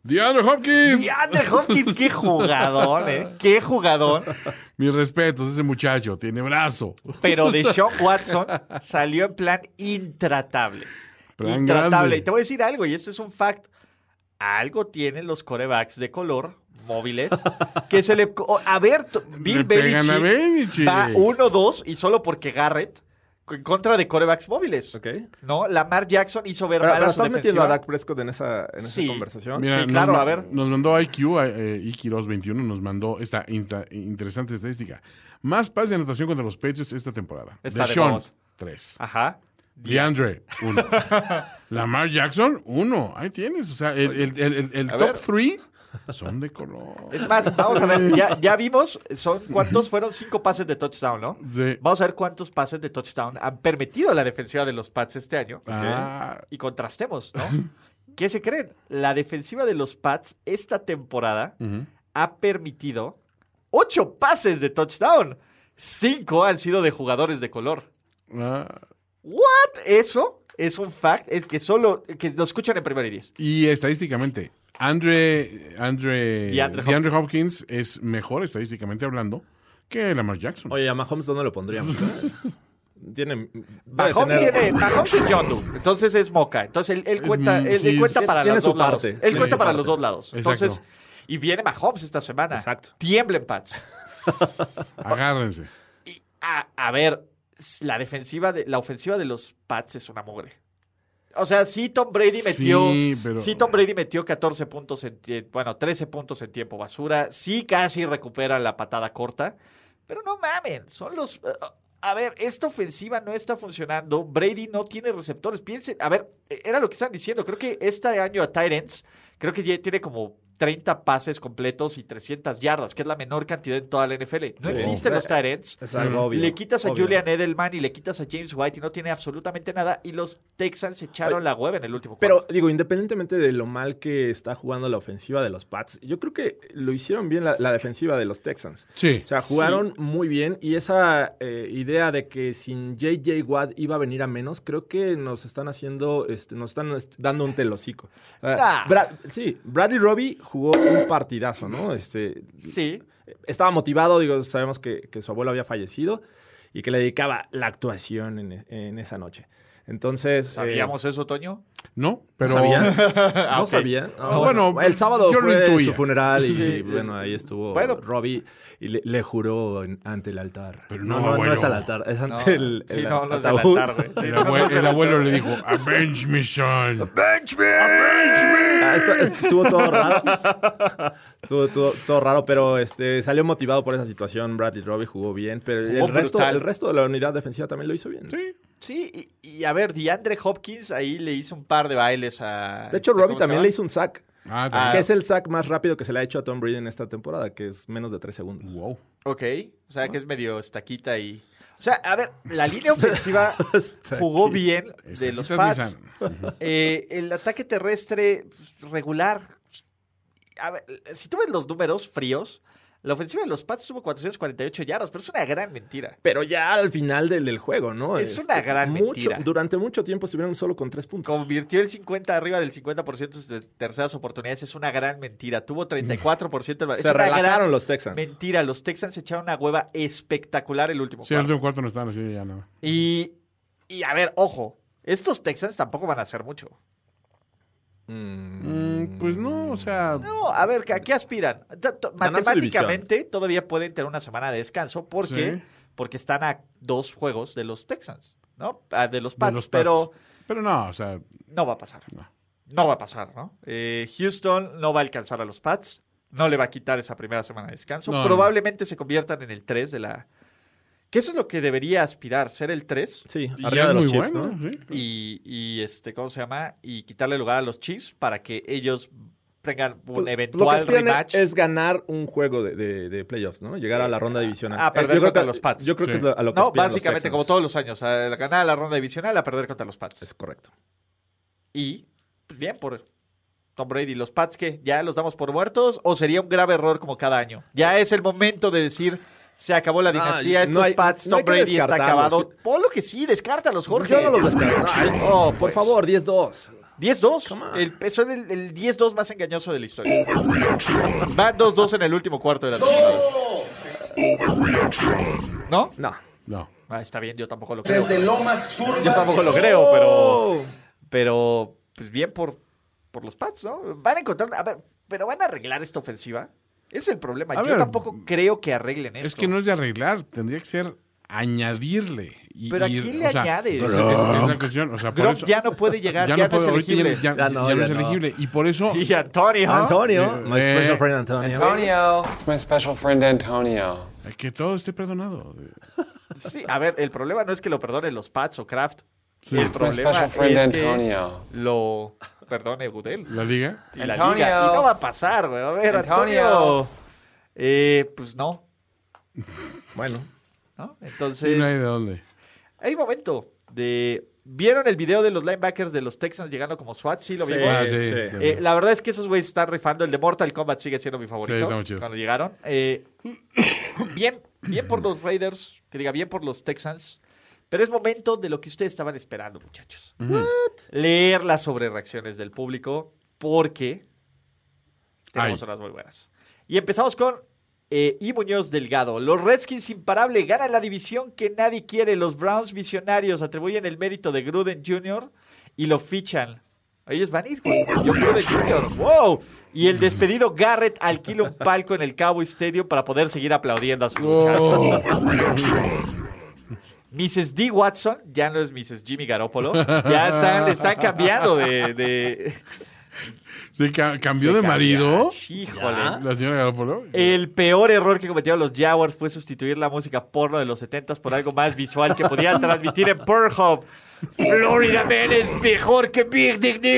DeAndre Hopkins. DeAndre Hopkins, qué jugador, ¿eh? Qué jugador. Mis respetos, ese muchacho tiene brazo. Pero de Sean Watson salió en plan intratable. Plan intratable. grande. Y te voy a decir algo, y esto es un fact. Algo tienen los corebacks de color móviles que se le... A ver, Bill Belichick. va 1-2 y solo porque Garrett en contra de corebacks móviles. Ok. ¿No? Lamar Jackson hizo ver Pero, mal pero a su estás metiendo a defensiva. Dak Prescott en esa, en esa Sí. conversación. Mira, Sí, claro, nos, a ver. Nos mandó IQ, eh, Ikiros21, nos mandó esta insta- interesante estadística. Más paz de anotación contra los Patriots esta temporada. Está de huevos. 3. Ajá. DeAndre, 1. Lamar Jackson, 1. Ahí tienes. O sea, el, el- el- el- top ver. 3 son de color. Es más, vamos a ver, ya, ya vimos, son cuántos fueron cinco pases de touchdown, ¿no? Sí. Vamos a ver cuántos pases de touchdown han permitido la defensiva de los Pats este año. Ah, Y contrastemos, ¿no? ¿Qué se creen? La defensiva de los Pats esta temporada ha permitido ocho pases de touchdown. Cinco han sido de jugadores de color. ah. ¿What? Eso es un fact, es que solo, que lo escuchan en primero y diez. Y estadísticamente, Andre, Andre, DeAndre DeAndre Hopkins es mejor estadísticamente hablando que Lamar Jackson. Oye, a Mahomes, ¿dónde lo pondríamos? Tiene. Mahomes, tener- tiene, Mahomes es John Doe, entonces es Moca. Entonces él, él cuenta, él, él sí, cuenta sí, para tiene los su dos lados. parte, Él tiene cuenta para parte. los dos lados. Entonces, Exacto. y viene Mahomes esta semana. Exacto. Tiemblen, Pats. Agárrense. Y, a, a ver, la defensiva, de, la ofensiva de los Pats es una mugre. O sea, sí Tom Brady metió, Sí, pero- sí Tom Brady metió 14 puntos en, bueno, 13 puntos en tiempo basura. Sí casi recupera la patada corta, pero no mamen, son los eh, a ver, esta ofensiva no está funcionando. Brady no tiene receptores. Piensen, a ver, era lo que están diciendo. Creo que este año a Tyrants, creo que ya tiene como 30 pases completos y 300 yardas, que es la menor cantidad en toda la NFL. No Sí. existen los Tyrants. Es algo obvio. Le quitas a obvio. Julian Edelman y le quitas a James White y no tiene absolutamente nada. Y los Texans se echaron Oye, la hueva en el último Pero digo, independientemente de lo mal que está jugando la ofensiva de los Pats, yo creo que lo hicieron bien la, la defensiva de los Texans. Sí. O sea, jugaron muy bien y esa eh, idea de que sin JJ Watt iba a venir a menos, creo que nos están haciendo, este, nos están este, dando un telocico. Nah. sí, Bradley Robbie jugó un partidazo, ¿no? Este, Sí. estaba motivado, digo, sabemos que, que su abuelo había fallecido y que le dedicaba la actuación en, en esa noche. Entonces, eh, ¿Sabíamos eso, Toño? No, pero. ¿Sabían? Ah, no ok. sabían. Ah, No, bueno, el sábado fue su funeral y, bueno, ahí estuvo Bueno. Robbie y le, le juró en- ante el altar. Pero no, no, no, no es al altar, es ante No, el, sí, el no, no es al ataúd. altar, güey. Sí, El, el abuelo le dijo, avenge me, son. ¡Bench me! Ah, esto- esto estuvo todo raro. estuvo todo, todo raro, pero este, salió motivado por esa situación. Bradley Robbie jugó bien, pero Jugó el resto, el resto de la unidad defensiva también lo hizo bien. Sí. Sí, y, y a ver, DeAndre Hopkins ahí le hizo un par de bailes a. De hecho, este, Robbie ¿cómo se también le hizo un sack. Ah, Ah, que es el sack más rápido que se le ha hecho a Tom Brady en esta temporada, que es menos de 3 segundos. Wow. Ok, o sea que es medio estaquita y. O sea, a ver, la línea ofensiva jugó bien de los Pats. Eh, el ataque terrestre pues, regular. A ver, si tú ves los números fríos, la ofensiva de los Pats tuvo 448 yardas, pero es una gran mentira. Pero ya al final del, del juego, ¿no? Este, Es una gran mucho, mentira. Durante mucho tiempo estuvieron solo con 3 puntos. Convirtió el 50 arriba del 50% de terceras oportunidades. Es una gran mentira. Tuvo 34%. del- es Se una relajaron gran los Texans. Mentira, los Texans echaron una hueva espectacular el último Sí, el cuarto. último cuarto no estaban así, ya no. Y, y a ver, ojo, estos Texans tampoco van a hacer mucho. Mm, pues no, o sea. No, a ver, ¿a qué aspiran? Matemáticamente todavía pueden tener una semana de descanso porque, Sí. porque están a dos juegos de los Texans, ¿no? Ah, de los de Pats, pero Pero no, o sea. no va a pasar. No. No va a pasar, ¿no? Eh, Houston no va a alcanzar a los Pats. No le va a quitar esa primera semana de descanso. No, no. Probablemente se conviertan en el 3 de la... Que eso es lo que debería aspirar, ser el 3. Sí, y arriba de es los muy Chiefs, bueno, ¿no? sí. Y, y, este, ¿cómo se llama? Y quitarle lugar a los Chiefs para que ellos tengan un Pues, lo que eventual rematch. es ganar un juego de, de- de playoffs, ¿no? Llegar a la ronda divisional. Ah, perder yo creo contra que- los Pats. Yo creo que es lo- a lo que No, los básicamente como todos los años, a ganar la ronda divisional, a perder contra los Pats. Es correcto. Y, pues bien, por Tom Brady, los Pats que ya los damos por muertos o sería un grave error como cada año. Ya es el momento de decir, se acabó la dinastía, no estos hay- Pats, no Tom Brady está acabado. Ponlo que sí, descártalos, Jorge. Yo no los descarto. Oh, por Pues. favor, 10-2. 10-2. Come on. El, son el, el 10-2 más engañoso de la historia. Van 2-2 en el último cuarto de la temporada. ¿No? No. No. Ah, está bien, yo tampoco lo creo. Desde lo más Yo tampoco lo creo, pero. Pero, pues bien por, por los Pats, ¿no? Van a encontrar. A ver, pero van a arreglar esta ofensiva. Es el problema. A yo ver, tampoco creo que arreglen esto. Es que no es de arreglar, tendría que ser añadirle. Y, ¿Pero a quién le o sea, añades? Es, es- es la cuestión. O sea, por eso. ya no puede llegar, ya, ya no, puede, es elegible. ya, ya- Ya no, ya no es elegible. Y por eso. Y Antonio. Antonio, my Eh, special friend Antonio. Antonio. It's my special friend Antonio. Que todo esté perdonado. Sí, a ver, el problema no es que lo perdonen los Pats o Kraft. Sí. El It's My problema es que Antonio. lo perdone Goodell. La liga. Y la Antonio. liga. Y no va a pasar, güey. A ver, Antonio. Antonio. Eh, pues no. Bueno. ¿no? Entonces, no hay de dónde. hay momento de... ¿Vieron el video de los linebackers de los Texans llegando como SWAT? Sí, lo Sí, vimos. Sí, sí, sí. sí. Eh, la verdad es que esos güeyes están rifando. El de Mortal Kombat sigue siendo mi favorito. Sí, está muy chido. Cuando llegaron. Eh, bien, bien por los Raiders. Que diga, bien por los Texans. Pero es momento de lo que ustedes estaban esperando, muchachos. Leer las sobrereacciones del público. Porque tenemos Ay. unas muy buenas. Y empezamos con eh, Y Muñoz Delgado. Los Redskins imparable ganan la división que nadie quiere. Los Browns visionarios atribuyen el mérito de Gruden Jr. y lo fichan. Ellos van a ir Gruden Jr. ¡Wow! Y el despedido Garrett alquila un palco en el Cowboy Stadium para poder seguir aplaudiendo a sus muchachos. Mrs. D. Watson ya no es Mrs. Jimmy Garoppolo. Ya están, le están cambiando de. de ¿Se ca- cambió de marido? Híjole. La señora Garoppolo. El peor error que cometieron los Jaguars fue sustituir la música porno de los 70s por algo más visual que podían transmitir en Pornhub. Florida Man es mejor que Big Dick Dick.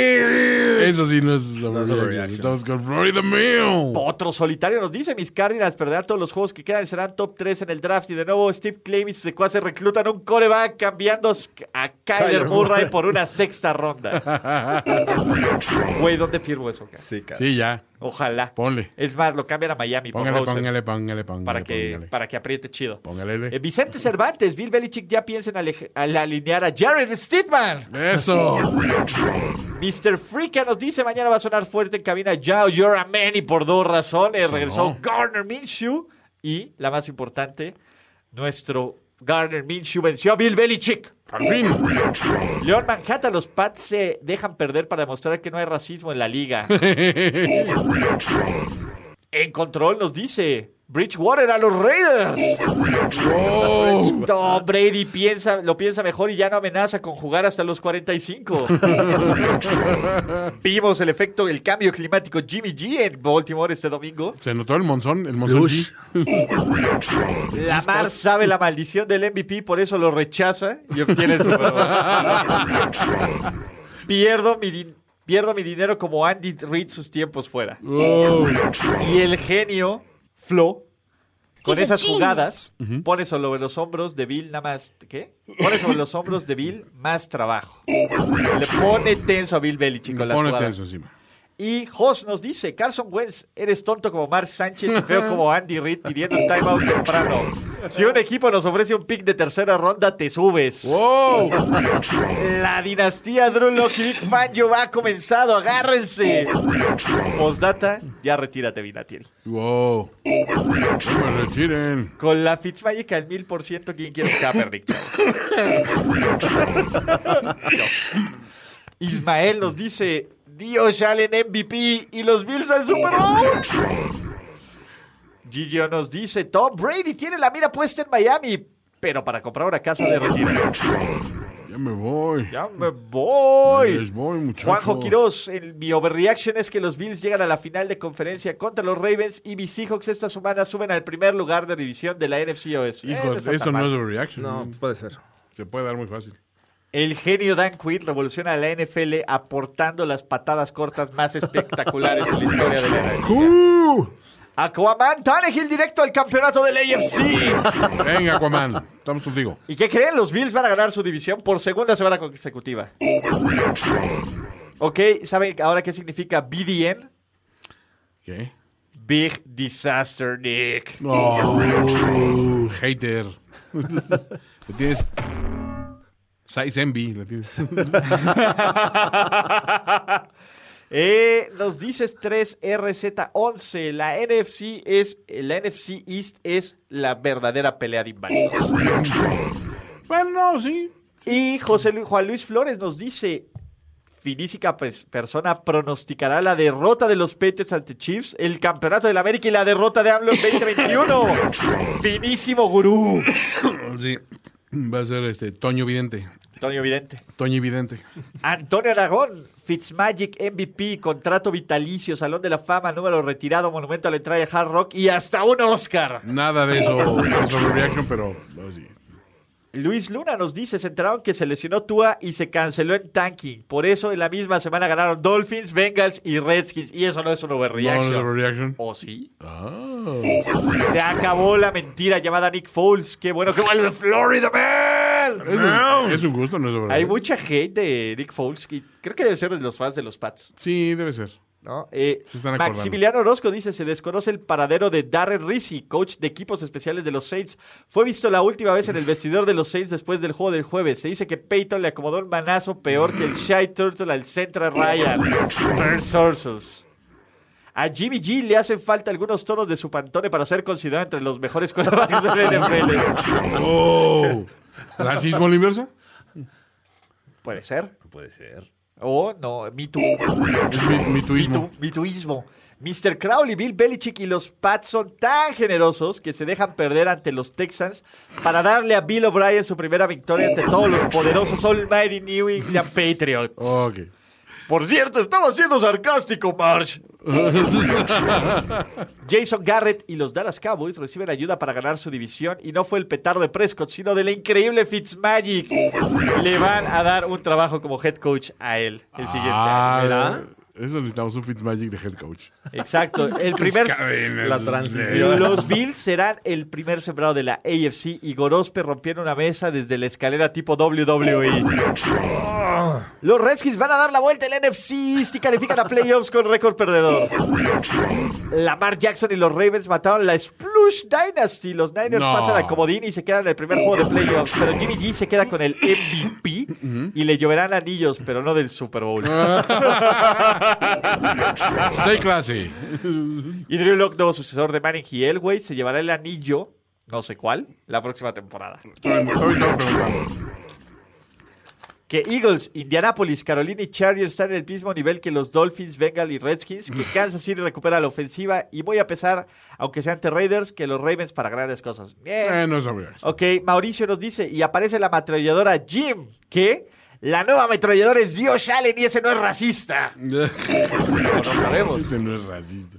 Eso sí no es overreaction. Estamos con Florida Man. Otro solitario nos dice, mis Cardinals perderán todos los juegos que quedan y serán top 3 en el draft. Y de nuevo Steve Claim y sus secuaces reclutan un coreback cambiando a Kyler Kyler Murray Murray. por una sexta ronda. Güey, ¿dónde firmo eso? cara? Sí, cara. Sí, ya. Ojalá. Ponle. Es más, lo cambian a Miami Póngale, póngale, póngale, póngale. para, que, póngale. para que apriete chido. Póngale. Eh, Vicente Cervantes, Bill Belichick ya piensa en ale- al alinear a Jared Stidman. Eso. Mr. Freaka nos dice mañana va a sonar fuerte en cabina Yao You're a man y por dos razones. Regresó Garner Minshew y la más importante, nuestro Garner Minshew venció a Bill Belichick. Al fin. León Manhattan, los Pats se dejan perder para demostrar que no hay racismo en la liga. en control nos dice Bridgewater a los Raiders. Tom Brady piensa, lo piensa mejor y ya no amenaza con jugar hasta los 45. Vimos el efecto, el cambio climático Jimmy G en Baltimore este domingo. Se notó el monzón, el monzón. Lamar sabe la maldición del MVP, por eso lo rechaza y obtiene Bowl. Pierdo mi, pierdo mi dinero como Andy Reid sus tiempos fuera. Wow. Y el genio Flo, con esas jugadas, pone sobre los hombros de Bill nada más. ¿Qué? Pone sobre los hombros de Bill más trabajo. Le pone tenso a Bill Belichick con las Pone jugadas. tenso encima. Y Jos nos dice, Carson Wentz, eres tonto como Mark Sánchez y feo como Andy Reid pidiendo un timeout temprano. Si un equipo nos ofrece un pick de tercera ronda, te subes. Wow. La dinastía Drew Lock y Vic Fangio ha comenzado, agárrense. Postdata, ya retírate, Vinatieri. Wow. Me retiren. Con la Fitzmagic al mil por ciento, ¿quién quiere Kaepernick? Ismael nos dice, Dios Allen MVP y los Bills al Super Bowl. Gigio nos dice, Tom Brady tiene la mira puesta en Miami, pero para comprar una casa de retiro. Ya me voy. Ya me voy. Les voy, muchachos. Juanjo Quiroz, el- mi overreaction es que los Bills llegan a la final de conferencia contra los Ravens y mis Seahawks esta semana suben al primer lugar de división de la NFC. Eh, Hijo, tan eso no es overreaction. No, puede ser. Se puede dar muy fácil. El genio Dan Quinn revoluciona a la NFL aportando las patadas cortas más espectaculares en la historia de la NFL. Aquaman Tannehill directo al campeonato del AFC. Venga, Aquaman. Estamos contigo. ¿Y qué creen? Los Bills van a ganar su división por segunda semana consecutiva. Ok, ¿saben ahora qué significa BDN? ¿Qué? Big Disaster Nick. Oh, hater. Le tienes. Size envy. Le tienes. Eh, nos dices 3RZ11. La NFC es. La NFC East es la verdadera pelea de inválidos. bueno, no, sí. Y José Juan Luis Flores nos dice. Finísica pers- persona pronosticará la derrota de los Patriots ante Chiefs, el campeonato de la América y la derrota de AMLO en 2021. Finísimo gurú. Sí. Va a ser este Toño Vidente. Antonio Vidente. Toño Vidente. Antonio Aragón, Fitzmagic MVP, contrato vitalicio, Salón de la Fama, número retirado, monumento a la entrada de Hard Rock y hasta un Oscar. Nada de eso es overreaction, pero no, sí. Luis Luna nos dice, se enteraron que se lesionó Tua y se canceló en tanking. Por eso en la misma semana ganaron Dolphins, Bengals y Redskins. Y eso no es un No, no es overreaction. overreaction. ¿O sí? Ah. Se acabó la mentira llamada Nick Foles. Qué bueno que vuelve Florida Man. Es, es un gusto, no es Hay overreaction. mucha hate de Nick Foles que creo que debe ser de los fans de los Pats. Sí, debe ser. ¿no? Eh, Se están acordando. Maximiliano Orozco dice, se desconoce el paradero de Darren Rizzi, coach de equipos especiales de los Saints. Fue visto la última vez en el vestidor de los Saints después del juego del jueves. Se dice que Peyton le acomodó un manazo peor que el Shy Turtle al Central Ryan. Per sources. A Jimmy G le hacen falta algunos tonos de su pantone para ser considerado entre los mejores quarterbacks de la NFL. Oh. ¿Racismo a la inversa? Puede ser. Puede ser. O no, Me Too. Mi, mi tuismo. Mitu- mituismo. Mr. Crowley, Bill Belichick y los Pats son tan generosos que se dejan perder ante los Texans para darle a Bill O'Brien su primera victoria ante todos los poderosos Almighty New England Patriots. Ok. Por cierto, estaba siendo sarcástico, Marsh. Jason Garrett y los Dallas Cowboys reciben ayuda para ganar su división y no fue el petardo de Prescott, sino del increíble Fitzmagic. Le van a dar un trabajo como head coach a él el siguiente Ah, año. ¿verdad? Eso necesitamos un Fitzmagic de head coach. Exacto. El primer. La transición. Los Bills serán el primer sembrado de la AFC y Gorospe rompiendo una mesa desde la escalera tipo WWE. Los Redskins van a dar la vuelta al NFC y califican a playoffs con récord perdedor. Lamar Jackson y los Ravens mataron la Splush Dynasty. Los Niners No. pasan al comodín y se quedan en el primer juego de playoffs. Pero Jimmy G se queda con el MVP y le lloverán anillos, pero no del Super Bowl. Stay classy. Y Drew Lock, nuevo sucesor de Manning y Elway, se llevará el anillo no sé cuál, la próxima temporada. Que Eagles, Indianapolis, Carolina y Chargers están en el mismo nivel que los Dolphins, Bengal y Redskins. Que Kansas City recupera la ofensiva y muy a pesar, aunque sean ante Raiders, que los Ravens para grandes cosas. Bien. Eh, no es obvio. Ok, Mauricio nos dice, y aparece la ametralladora Jim, que la nueva ametralladora es Dios Allen y ese no es racista. No lo sabemos. Ese no es racista.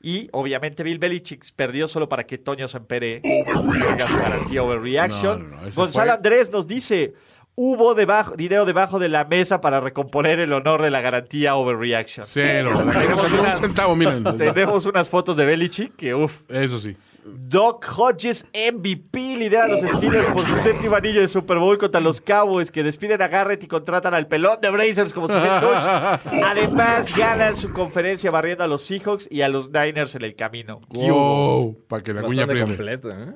Y obviamente Bill Belichick perdió solo para que Toño su garantía overreaction. No, no, no, ese Gonzalo fue- Andrés nos dice, hubo debajo, dinero debajo de la mesa para recomponer el honor de la garantía overreaction. Cero. Tenemos gente no una- un centavo, miren. Tenemos unas fotos de Belichick que, uff. Eso sí. Doc Hodges MVP lidera a los Steelers por su séptimo anillo de Super Bowl contra los Cowboys que despiden a Garrett y contratan al pelón de Brazers como su head coach. Además ganan su conferencia barriendo a los Seahawks y a los Niners en el camino. Wow, para que la cuña completo, ¿eh?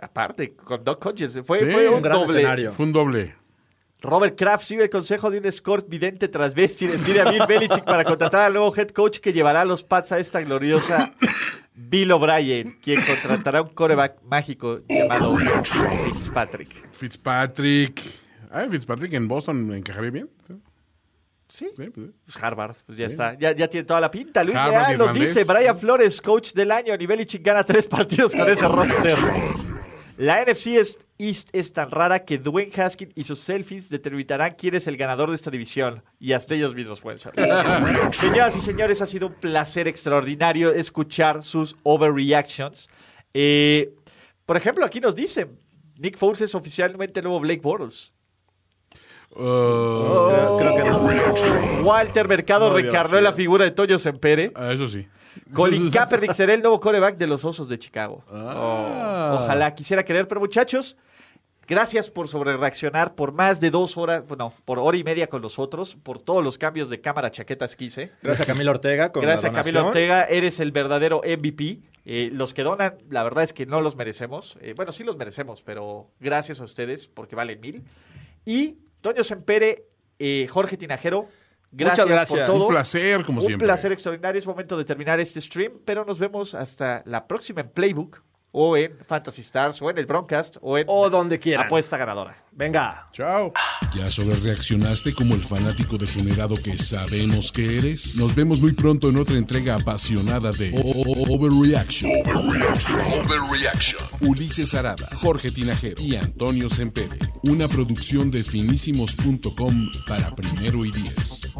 Aparte, con Doc Hodges fue, Sí, fue un, Un gran doble. escenario. Fue un doble. Robert Kraft sigue el consejo de un escort vidente transvesti. Despide a Bill Belichick para contratar al nuevo head coach que llevará a los Pats a esta gloriosa Bill O'Brien, quien contratará un coreback mágico llamado Fitzpatrick. Fitzpatrick. Ah, Fitzpatrick en Boston encajaría bien. Sí, Sí, sí, pues, sí. pues Harvard, pues ya está, ya, ya tiene toda la pinta. Luis Leal nos dice, Brian Flores, coach del año, y Belichick gana tres partidos con ese roster. La NFC es- East es tan rara que Dwayne Haskins y sus selfies determinarán quién es el ganador de esta división. Y hasta ellos mismos pueden ser. Señoras y señores, ha sido un placer extraordinario escuchar sus overreactions. Eh, por ejemplo, aquí nos dicen, Nick Foles es oficialmente el nuevo Blake Bortles. Uh, Creo, creo que no. Walter Mercado No la figura de Toño Sempere. ah, eso sí. Colin Kaepernick será el nuevo coreback de los Osos de Chicago. Ah. Oh, ojalá quisiera querer, pero muchachos, gracias por sobrereaccionar por más de dos horas, bueno, por hora y media con nosotros, por todos los cambios de cámara chaquetas que hice. Gracias a Camilo Ortega. Con Gracias a Camilo. Ortega, eres el verdadero MVP. Eh, los que donan, la verdad es que no los merecemos. Eh, bueno, sí los merecemos, pero gracias a ustedes porque valen mil. Y Toño Sempere, eh, Jorge Tinajero, gracias, Muchas gracias. por todo. Un placer, como Un siempre. placer extraordinario. Es momento de terminar este stream, pero nos vemos hasta la próxima en Playbook o en Fantasy Stars o en el Broadcast o en O donde quieran. Apuesta Ganadora. Venga. Chao. ¿Ya sobre reaccionaste como el fanático degenerado que sabemos que eres? Nos vemos muy pronto en otra entrega apasionada de O- O- Overreaction. Ulises Arada, Jorge Tinajero y Antonio Sempere. Una producción de finísimos.com para primero y diez.